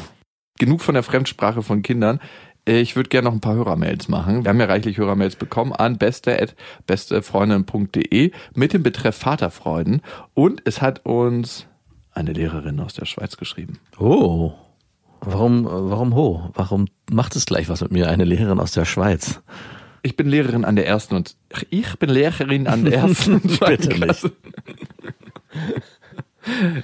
S5: Genug von der Fremdsprache von Kindern. Ich würde gerne noch ein paar Hörermails machen. Wir haben ja reichlich Hörermails bekommen an beste.bestefreundin.de mit dem Betreff Vaterfreuden. Und es hat uns eine Lehrerin aus der Schweiz geschrieben.
S4: Oh. Warum, warum ho? Warum macht es gleich was mit mir, eine Lehrerin aus der Schweiz?
S5: Ich bin Lehrerin an der ersten und ich bin Lehrerin an der ersten und zweiten
S4: Bitte nicht.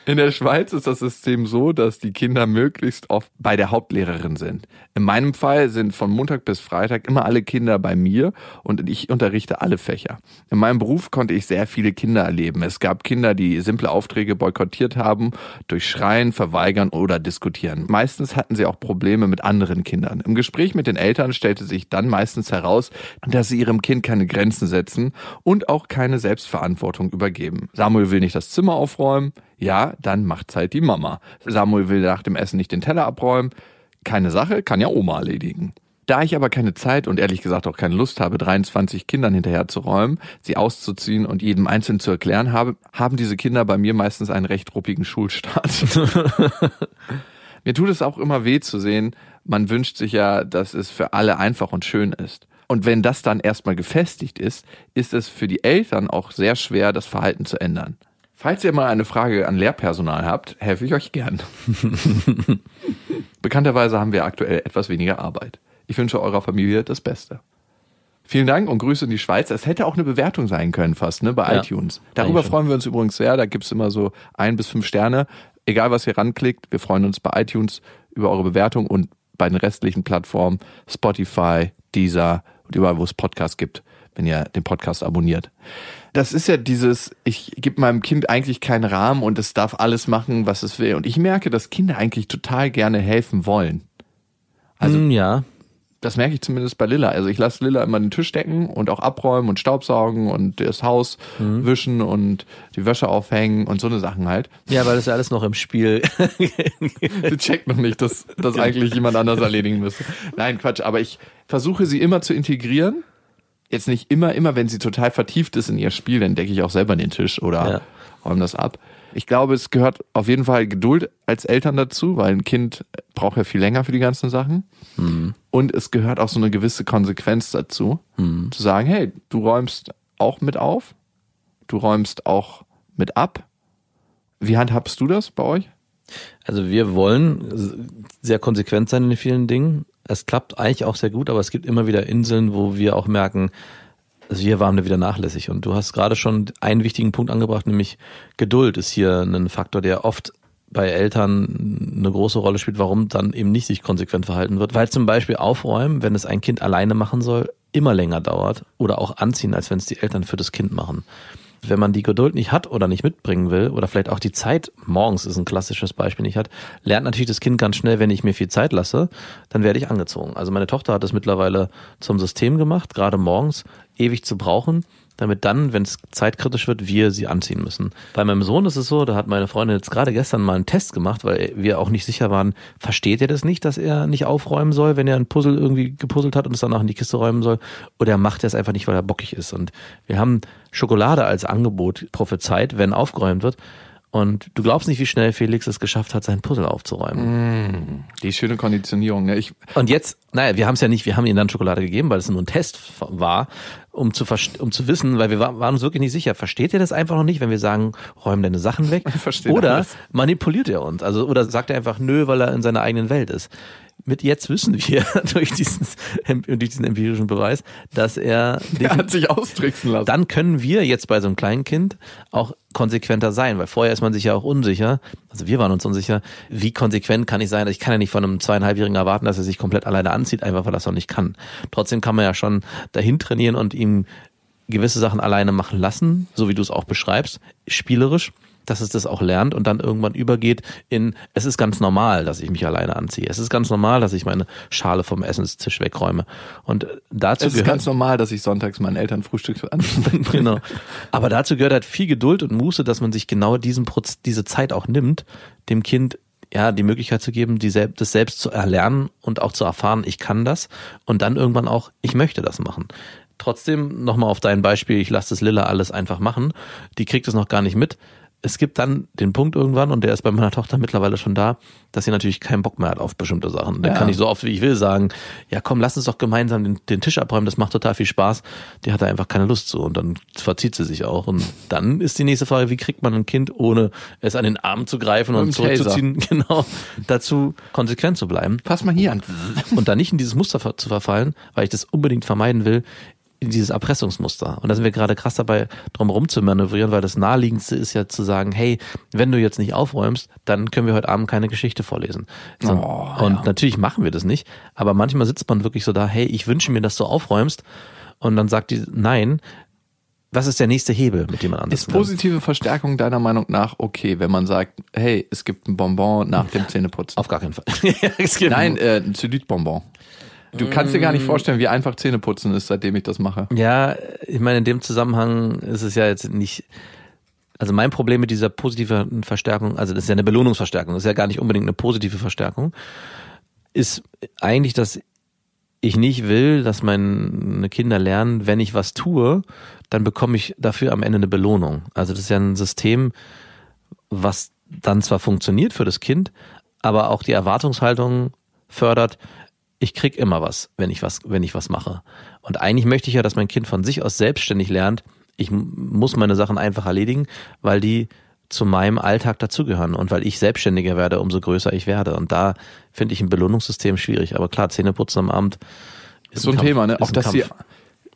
S5: In der Schweiz ist das System so, dass die Kinder möglichst oft bei der Hauptlehrerin sind. In meinem Fall sind von Montag bis Freitag immer alle Kinder bei mir und ich unterrichte alle Fächer. In meinem Beruf konnte ich sehr viele Kinder erleben. Es gab Kinder, die simple Aufträge boykottiert haben, durch Schreien, Verweigern oder Diskutieren. Meistens hatten sie auch Probleme mit anderen Kindern. Im Gespräch mit den Eltern stellte sich dann meistens heraus, dass sie ihrem Kind keine Grenzen setzen und auch keine Selbstverantwortung übergeben. Samuel will nicht das Zimmer aufräumen. Ja, dann macht's halt die Mama. Samuel will nach dem Essen nicht den Teller abräumen. Keine Sache, kann ja Oma erledigen. Da ich aber keine Zeit und ehrlich gesagt auch keine Lust habe, 23 Kindern hinterherzuräumen, sie auszuziehen und jedem einzeln zu erklären habe, haben diese Kinder bei mir meistens einen recht ruppigen Schulstart. Mir tut es auch immer weh zu sehen, man wünscht sich ja, dass es für alle einfach und schön ist. Und wenn das dann erstmal gefestigt ist, ist es für die Eltern auch sehr schwer, das Verhalten zu ändern. Falls ihr mal eine Frage an Lehrpersonal habt, helfe ich euch gern. Bekannterweise haben wir aktuell etwas weniger Arbeit. Ich wünsche eurer Familie das Beste. Vielen Dank und Grüße in die Schweiz. Es hätte auch eine Bewertung sein können fast, ne, bei
S4: Ja,
S5: iTunes. Darüber freuen wir uns übrigens sehr. Da gibt's immer so ein bis fünf Sterne. Egal, was ihr ranklickt, wir freuen uns bei iTunes über eure Bewertung und bei den restlichen Plattformen Spotify, Deezer und überall, wo es Podcasts gibt, wenn ihr den Podcast abonniert. Das ist ja dieses, ich gebe meinem Kind eigentlich keinen Rahmen und es darf alles machen, was es will. Und ich merke, dass Kinder eigentlich total gerne helfen wollen. Also
S4: Hm, ja.
S5: das merke ich zumindest bei Lilla. Also ich lasse Lilla immer den Tisch decken und auch abräumen und Staubsaugen und das Haus
S4: Mhm.
S5: wischen und die Wäsche aufhängen und so eine Sachen halt.
S4: Ja, weil das ja alles noch im Spiel.
S5: Sie checkt noch nicht, dass das eigentlich jemand anders erledigen müsste. Nein, Quatsch. Aber ich versuche sie immer zu integrieren. Jetzt nicht immer, immer, wenn sie total vertieft ist in ihr Spiel, dann decke ich auch selber den Tisch oder
S4: Ja.
S5: räume das ab. Ich glaube, es gehört auf jeden Fall Geduld als Eltern dazu, weil ein Kind braucht ja viel länger für die ganzen Sachen. Und es gehört auch so eine gewisse Konsequenz dazu, zu sagen, hey, du räumst auch mit auf, du räumst auch mit ab. Wie handhabst du das bei euch?
S4: Also wir wollen sehr konsequent sein in vielen Dingen. Es klappt eigentlich auch sehr gut, aber es gibt immer wieder Inseln, wo wir auch merken, also hier waren wir wieder nachlässig. Und du hast gerade schon einen wichtigen Punkt angebracht, nämlich Geduld ist hier ein Faktor, der oft bei Eltern eine große Rolle spielt, warum dann eben nicht sich konsequent verhalten wird. Weil zum Beispiel Aufräumen, wenn es ein Kind alleine machen soll, immer länger dauert oder auch anziehen, als wenn es die Eltern für das Kind machen. Wenn man die Geduld nicht hat oder nicht mitbringen will oder vielleicht auch die Zeit morgens ist ein klassisches Beispiel nicht hat, lernt natürlich das Kind ganz schnell, wenn ich mir viel Zeit lasse, dann werde ich angezogen. Also meine Tochter hat es mittlerweile zum System gemacht, gerade morgens ewig zu brauchen, damit dann, wenn es zeitkritisch wird, wir sie anziehen müssen. Bei meinem Sohn ist es so, da hat meine Freundin jetzt gerade gestern mal einen Test gemacht, weil wir auch nicht sicher waren, versteht er das nicht, dass er nicht aufräumen soll, wenn er ein Puzzle irgendwie gepuzzelt hat und es dann auch in die Kiste räumen soll, oder macht er es einfach nicht, weil er bockig ist. Und wir haben Schokolade als Angebot prophezeit, wenn aufgeräumt wird. Und du glaubst nicht, wie schnell Felix es geschafft hat, sein Puzzle aufzuräumen.
S5: Die schöne Konditionierung. Ne? Ich,
S4: Und jetzt, naja, wir haben es ja nicht, wir haben ihm dann Schokolade gegeben, weil es nur ein Test war, um zu, um zu wissen, weil wir wa- waren uns wirklich nicht sicher, versteht er das einfach noch nicht, wenn wir sagen, räum deine Sachen weg?
S5: versteht
S4: oder
S5: alles.
S4: manipuliert er uns? Also, oder sagt er einfach nö, weil er in seiner eigenen Welt ist? Mit jetzt wissen wir durch diesen, durch diesen empirischen Beweis, dass er,
S5: er hat sich austricksen lassen.
S4: dann können wir jetzt bei so einem kleinen Kind auch konsequenter sein, weil vorher ist man sich ja auch unsicher, also wir waren uns unsicher, wie konsequent kann ich sein, ich kann ja nicht von einem zweieinhalbjährigen erwarten, dass er sich komplett alleine anzieht, einfach weil er es noch nicht kann. Trotzdem kann man ja schon dahin trainieren und ihm gewisse Sachen alleine machen lassen, so wie du es auch beschreibst, spielerisch, dass es das auch lernt und dann irgendwann übergeht in, es ist ganz normal, dass ich mich alleine anziehe. Es ist ganz normal, dass ich meine Schale vom Essenstisch wegräume. Und dazu
S5: es ist
S4: gehört
S5: ganz normal, dass ich sonntags meinen Eltern Frühstück an.
S4: genau. Aber dazu gehört halt viel Geduld und Muße, dass man sich genau diesen Proz diese Zeit auch nimmt, dem Kind ja die Möglichkeit zu geben, die selb das selbst zu erlernen und auch zu erfahren, ich kann das und dann irgendwann auch, ich möchte das machen. Trotzdem nochmal auf dein Beispiel, ich lasse das Lilla alles einfach machen, die kriegt es noch gar nicht mit. Es gibt dann den Punkt irgendwann, und der ist bei meiner Tochter mittlerweile schon da, dass sie natürlich keinen Bock mehr hat auf bestimmte Sachen. Dann
S5: Ja.
S4: kann ich so oft wie ich will sagen, ja komm, lass uns doch gemeinsam den, den Tisch abräumen, das macht total viel Spaß. Die hat da einfach keine Lust zu und dann verzieht sie sich auch. Und dann ist die nächste Frage, wie kriegt man ein Kind, ohne es an den Arm zu greifen und zurückzuziehen, genau, dazu konsequent zu bleiben
S5: Pass mal hier an.
S4: und da nicht in dieses Muster zu verfallen, weil ich das unbedingt vermeiden will, in dieses Erpressungsmuster. Und da sind wir gerade krass dabei, drum rum zu manövrieren, weil das naheliegendste ist ja zu sagen, hey, wenn du jetzt nicht aufräumst, dann können wir heute Abend keine Geschichte vorlesen. So,
S5: Oh,
S4: und
S5: ja.
S4: natürlich machen wir das nicht, aber manchmal sitzt man wirklich so da, hey, ich wünsche mir, dass du aufräumst. Und dann sagt die, nein, was ist der nächste Hebel, mit dem man anders
S5: Ist positive Verstärkung deiner Meinung nach okay, wenn man sagt, hey, es gibt ein Bonbon nach dem Zähneputzen?
S4: Auf gar keinen Fall. Es gibt-
S5: Nein, äh, ein Zylit-Bonbon. Du kannst dir gar nicht vorstellen, wie einfach Zähneputzen ist, seitdem ich das mache.
S4: Ja, ich meine, in dem Zusammenhang ist es ja jetzt nicht. Also mein Problem mit dieser positiven Verstärkung, also das ist ja eine Belohnungsverstärkung, das ist ja gar nicht unbedingt eine positive Verstärkung, ist eigentlich, dass ich nicht will, dass meine Kinder lernen, wenn ich was tue, dann bekomme ich dafür am Ende eine Belohnung. Also das ist ja ein System, was dann zwar funktioniert für das Kind, aber auch die Erwartungshaltung fördert, ich krieg immer was, wenn ich was, wenn ich was mache. Und eigentlich möchte ich ja, dass mein Kind von sich aus selbstständig lernt, ich muss meine Sachen einfach erledigen, weil die zu meinem Alltag dazugehören und weil ich selbstständiger werde, umso größer ich werde. Und da finde ich ein Belohnungssystem schwierig. Aber klar, Zähneputzen am Abend ist
S5: so ein
S4: Kampf,
S5: Thema, ne? Auch,
S4: ein
S5: dass sie
S4: Kampf.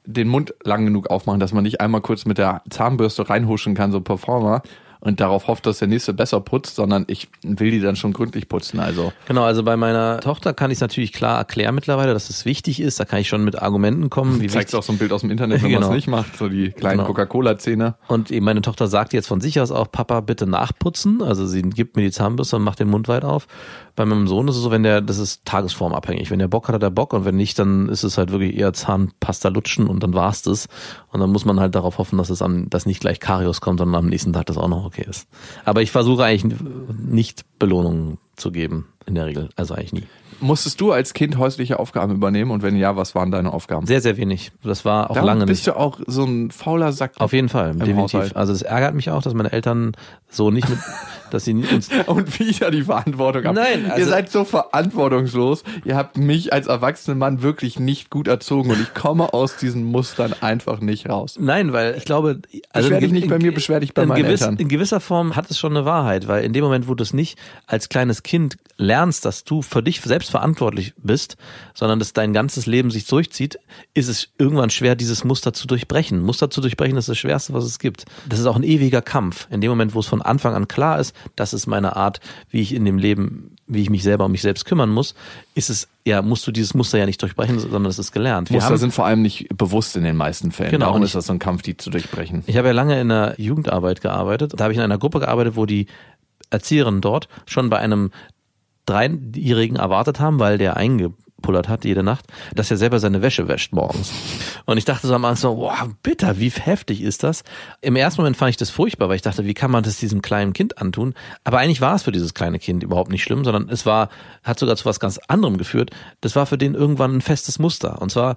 S5: den Mund lang genug aufmachen, dass man nicht einmal kurz mit der Zahnbürste reinhuschen kann, so Performer, und darauf hofft, dass der nächste besser putzt, sondern ich will die dann schon gründlich putzen. Also
S4: Genau, also bei meiner Tochter kann ich es natürlich klar erklären mittlerweile, dass es wichtig ist. Da kann ich schon mit Argumenten kommen, wie
S5: zeigst
S4: wichtig.
S5: auch so ein Bild aus dem Internet, wenn man
S4: Genau.
S5: es nicht macht, so die kleinen
S4: Genau.
S5: Coca-Cola-Zähne.
S4: Und eben meine Tochter sagt jetzt von sich aus auch, Papa, bitte nachputzen. Also sie gibt mir die Zahnbürste und macht den Mund weit auf. Bei meinem Sohn ist es so, wenn der, das ist tagesformabhängig. Wenn der Bock hat, hat er Bock. Und wenn nicht, dann ist es halt wirklich eher Zahnpasta lutschen und dann war's das. Und dann muss man halt darauf hoffen, dass es am, dass nicht gleich Karius kommt, sondern am nächsten Tag das auch noch okay ist. Aber ich versuche eigentlich nicht Belohnungen zu geben. In der Regel. Also eigentlich nie.
S5: Musstest du als Kind häusliche Aufgaben übernehmen? Und wenn ja, was waren deine Aufgaben?
S4: Sehr, sehr wenig. Das war auch
S5: Darum
S4: lange
S5: bist
S4: nicht.
S5: du auch so ein fauler Sack.
S4: Auf jeden Fall, definitiv.
S5: Haushalt.
S4: Also es ärgert mich auch, dass meine Eltern so nicht mit, dass sie uns
S5: und wieder die Verantwortung ab.
S4: Nein,
S5: ihr
S4: also-
S5: seid so verantwortungslos. Ihr habt mich als erwachsenen Mann wirklich nicht gut erzogen und ich komme aus diesen Mustern einfach nicht raus.
S4: Nein, weil ich glaube, also
S5: Beschwer dich
S4: in-
S5: nicht bei mir, beschwer dich bei
S4: in
S5: meinen
S4: gewiss,
S5: Eltern.
S4: In gewisser Form hat es schon eine Wahrheit, weil in dem Moment, wo du es nicht als kleines Kind lernst, dass du für dich selbst verantwortlich bist, sondern dass dein ganzes Leben sich durchzieht, ist es irgendwann schwer, dieses Muster zu durchbrechen. Muster zu durchbrechen ist das Schwerste, was es gibt. Das ist auch ein ewiger Kampf. In dem Moment, wo es von Anfang an klar ist, das ist meine Art, wie ich in dem Leben, wie ich mich selber um mich selbst kümmern muss, ist es, ja, musst du dieses Muster ja nicht durchbrechen, sondern es ist gelernt. Wir
S5: Muster
S4: haben-
S5: sind vor allem nicht bewusst in den meisten Fällen.
S4: Genau,
S5: Darum
S4: und
S5: ist
S4: ich-
S5: das so ein Kampf, die zu durchbrechen.
S4: Ich habe ja lange in der Jugendarbeit gearbeitet. Da habe ich in einer Gruppe gearbeitet, wo die Erzieherinnen dort schon bei einem Dreijährigen erwartet haben, weil der eingepullert hat jede Nacht, dass er selber seine Wäsche wäscht morgens. Und ich dachte so am Anfang so, wow, bitter, wie heftig ist das? Im ersten Moment fand ich das furchtbar, weil ich dachte, wie kann man das diesem kleinen Kind antun? Aber eigentlich war es für dieses kleine Kind überhaupt nicht schlimm, sondern es war, hat sogar zu was ganz anderem geführt. Das war für den irgendwann ein festes Muster. Und zwar,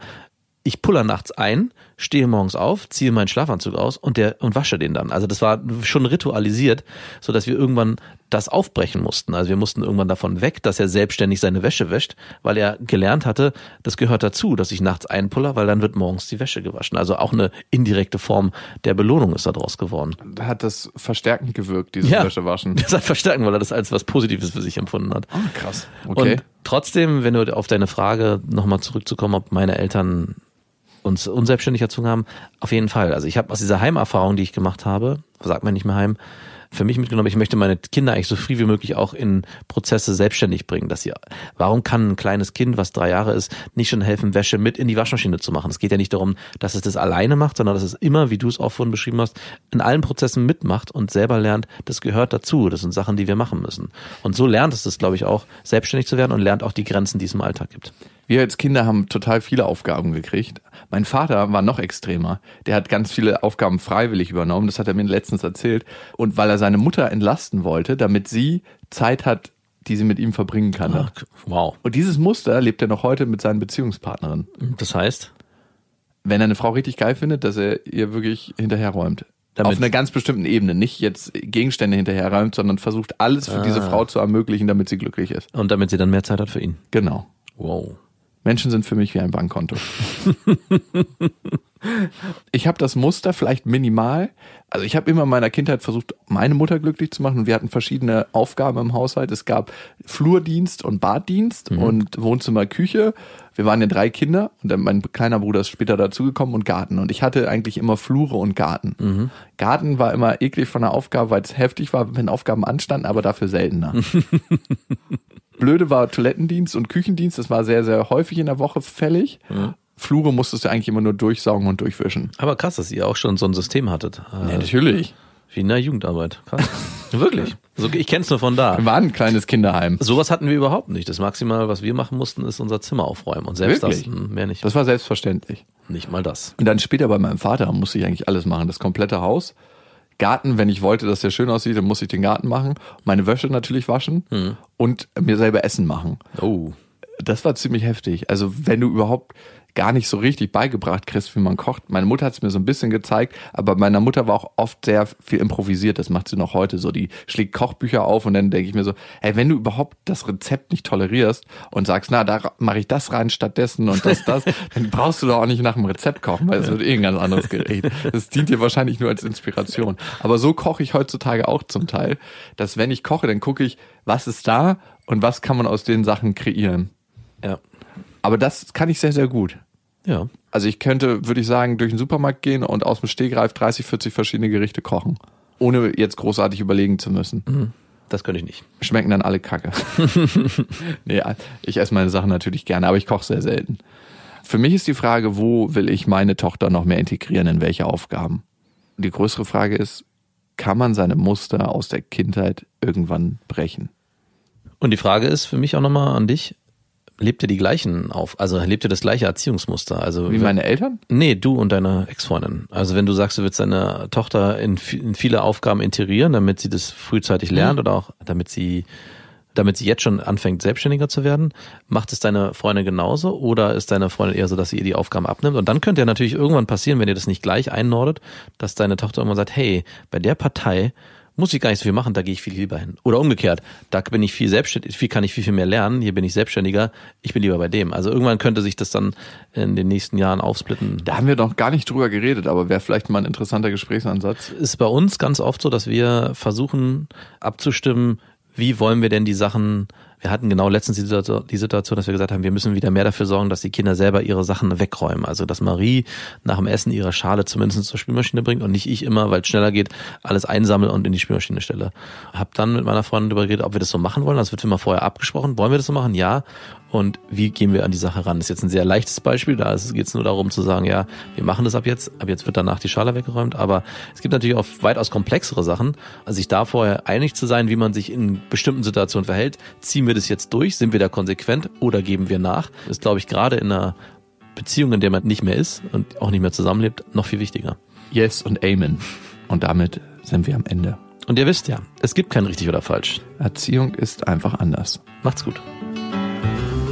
S4: ich puller nachts ein, stehe morgens auf, ziehe meinen Schlafanzug aus und der und wasche den dann. Also das war schon ritualisiert, so dass wir irgendwann das aufbrechen mussten. Also wir mussten irgendwann davon weg, dass er selbstständig seine Wäsche wäscht, weil er gelernt hatte, das gehört dazu, dass ich nachts einpuller, weil dann wird morgens die Wäsche gewaschen. Also auch eine indirekte Form der Belohnung ist daraus geworden.
S5: Hat das verstärkend gewirkt, dieses Wäschewaschen?
S4: Das hat verstärken, weil er das als was Positives für sich empfunden hat.
S5: Oh, krass. Okay.
S4: Und trotzdem, wenn du auf deine Frage nochmal zurückzukommen, ob meine Eltern uns unselbstständig erzogen haben, auf jeden Fall. Also ich habe aus dieser Heimerfahrung, die ich gemacht habe, sagt man nicht mehr Heim, für mich mitgenommen, ich möchte meine Kinder eigentlich so früh wie möglich auch in Prozesse selbstständig bringen, dass sie, warum kann ein kleines Kind, was drei Jahre ist, nicht schon helfen, Wäsche mit in die Waschmaschine zu machen? Es geht ja nicht darum, dass es das alleine macht, sondern dass es immer, wie du es auch vorhin beschrieben hast, in allen Prozessen mitmacht und selber lernt, das gehört dazu. Das sind Sachen, die wir machen müssen. Und so lernt es das, glaube ich, auch, selbstständig zu werden und lernt auch die Grenzen, die es im Alltag gibt.
S5: Wir als Kinder haben total viele Aufgaben gekriegt. Mein Vater war noch extremer. Der hat ganz viele Aufgaben freiwillig übernommen. Das hat er mir letztens erzählt. Und weil er seine Mutter entlasten wollte, damit sie Zeit hat, die sie mit ihm verbringen kann.
S4: Ach, wow.
S5: Und dieses Muster lebt er noch heute mit seinen Beziehungspartnerinnen.
S4: Das heißt,
S5: Wenn er eine Frau richtig geil findet, dass er ihr wirklich hinterherräumt.
S4: Damit-
S5: Auf einer ganz bestimmten Ebene. Nicht jetzt Gegenstände hinterherräumt, sondern versucht alles für diese
S4: Ah.
S5: Frau zu ermöglichen, damit sie glücklich ist.
S4: Und damit sie dann mehr Zeit hat für ihn.
S5: Genau.
S4: Wow.
S5: Menschen sind für mich wie ein Bankkonto. ich habe das Muster vielleicht minimal. Also ich habe immer in meiner Kindheit versucht, meine Mutter glücklich zu machen. Und wir hatten verschiedene Aufgaben im Haushalt. Es gab Flurdienst und Baddienst und Wohnzimmer, Küche. Wir waren ja drei Kinder und dann mein kleiner Bruder ist später dazugekommen und Garten. Und ich hatte eigentlich immer Flure und Garten. Garten war immer eklig von der Aufgabe, weil es heftig war, wenn Aufgaben anstanden, aber dafür seltener. Blöde war Toilettendienst und Küchendienst. Das war sehr, sehr häufig in der Woche fällig. Flure musstest du eigentlich immer nur durchsaugen und durchwischen.
S4: Aber krass, dass ihr auch schon so ein System hattet. Äh,
S5: natürlich.
S4: Wie in der Jugendarbeit. Krass. Wirklich. So, ich kenn's nur von da.
S5: Wir waren ein kleines Kinderheim.
S4: Sowas hatten wir überhaupt nicht. Das Maximal, was wir machen mussten, ist unser Zimmer aufräumen. Und selbst
S5: Wirklich?
S4: das, hm, mehr nicht.
S5: Das war selbstverständlich.
S4: nicht mal das.
S5: Und dann später bei meinem Vater musste ich eigentlich alles machen. Das komplette Haus. Garten, wenn ich wollte, dass der schön aussieht, dann musste ich den Garten machen. Meine Wäsche natürlich waschen und mir selber Essen machen.
S4: Oh.
S5: Das war ziemlich heftig. Also wenn du überhaupt gar nicht so richtig beigebracht kriegst, wie man kocht. Meine Mutter hat es mir so ein bisschen gezeigt, aber meiner Mutter war auch oft sehr viel improvisiert. Das macht sie noch heute so. Die schlägt Kochbücher auf und dann denke ich mir so, hey, wenn du überhaupt das Rezept nicht tolerierst und sagst, na, da mache ich das rein stattdessen und das, das, dann brauchst du doch auch nicht nach dem Rezept kochen, weil es wird eh ein ganz anderes Gericht. Das dient dir wahrscheinlich nur als Inspiration. Aber so koche ich heutzutage auch zum Teil, dass wenn ich koche, dann gucke ich, was ist da und was kann man aus den Sachen kreieren.
S4: Ja.
S5: Aber das kann ich sehr, sehr gut.
S4: Ja.
S5: Also ich könnte, würde ich sagen, durch den Supermarkt gehen und aus dem Stegreif 30, 40 verschiedene Gerichte kochen. Ohne jetzt großartig überlegen zu müssen.
S4: Das könnte ich nicht.
S5: Schmecken dann alle kacke. nee, ich esse meine Sachen natürlich gerne, aber ich koche sehr selten. Für mich ist die Frage, wo will ich meine Tochter noch mehr integrieren, in welche Aufgaben? Die größere Frage ist, kann man seine Muster aus der Kindheit irgendwann brechen?
S4: Und die Frage ist für mich auch nochmal an dich. Lebt ihr die gleichen auf, also lebt ihr das gleiche Erziehungsmuster? Also
S5: Wie meine Eltern?
S4: Nee, du und deine Ex-Freundin. Also wenn du sagst, du willst deine Tochter in, in viele Aufgaben integrieren, damit sie das frühzeitig lernt oder auch damit sie damit sie jetzt schon anfängt, selbstständiger zu werden, macht es deine Freundin genauso oder ist deine Freundin eher so, dass sie ihr die Aufgaben abnimmt? Und dann könnte ja natürlich irgendwann passieren, wenn ihr das nicht gleich einnordet, dass deine Tochter irgendwann sagt, hey, bei der Partei muss ich gar nicht so viel machen, da gehe ich viel lieber hin. Oder umgekehrt, da bin ich viel selbstständig, viel kann ich viel, viel mehr lernen, hier bin ich selbstständiger, ich bin lieber bei dem. Also irgendwann könnte sich das dann in den nächsten Jahren aufsplitten.
S5: Da haben wir noch gar nicht drüber geredet, aber wäre vielleicht mal ein interessanter Gesprächsansatz.
S4: ist bei uns ganz oft so, dass wir versuchen abzustimmen, wie wollen wir denn die Sachen, wir hatten genau letztens die Situation, dass wir gesagt haben, wir müssen wieder mehr dafür sorgen, dass die Kinder selber ihre Sachen wegräumen. Also, dass Marie nach dem Essen ihre Schale zumindest zur Spülmaschine bringt und nicht ich immer, weil es schneller geht, alles einsammle und in die Spülmaschine stelle. Hab dann mit meiner Freundin darüber geredet, ob wir das so machen wollen. Das wird immer vorher abgesprochen. Wollen wir das so machen? Ja. Und wie gehen wir an die Sache ran? Das ist jetzt ein sehr leichtes Beispiel. Da geht es nur darum zu sagen, ja, wir machen das ab jetzt. Ab jetzt wird danach die Schale weggeräumt. Aber es gibt natürlich auch weitaus komplexere Sachen. Also sich da vorher einig zu sein, wie man sich in bestimmten Situationen verhält. Ziehen wir das jetzt durch? Sind wir da konsequent oder geben wir nach? Ist, glaube ich, gerade in einer Beziehung, in der man nicht mehr ist und auch nicht mehr zusammenlebt, noch viel wichtiger.
S5: Yes und Amen. Und damit sind wir am Ende.
S4: Und ihr wisst ja, es gibt kein richtig oder falsch.
S5: Erziehung ist einfach anders.
S4: Macht's gut.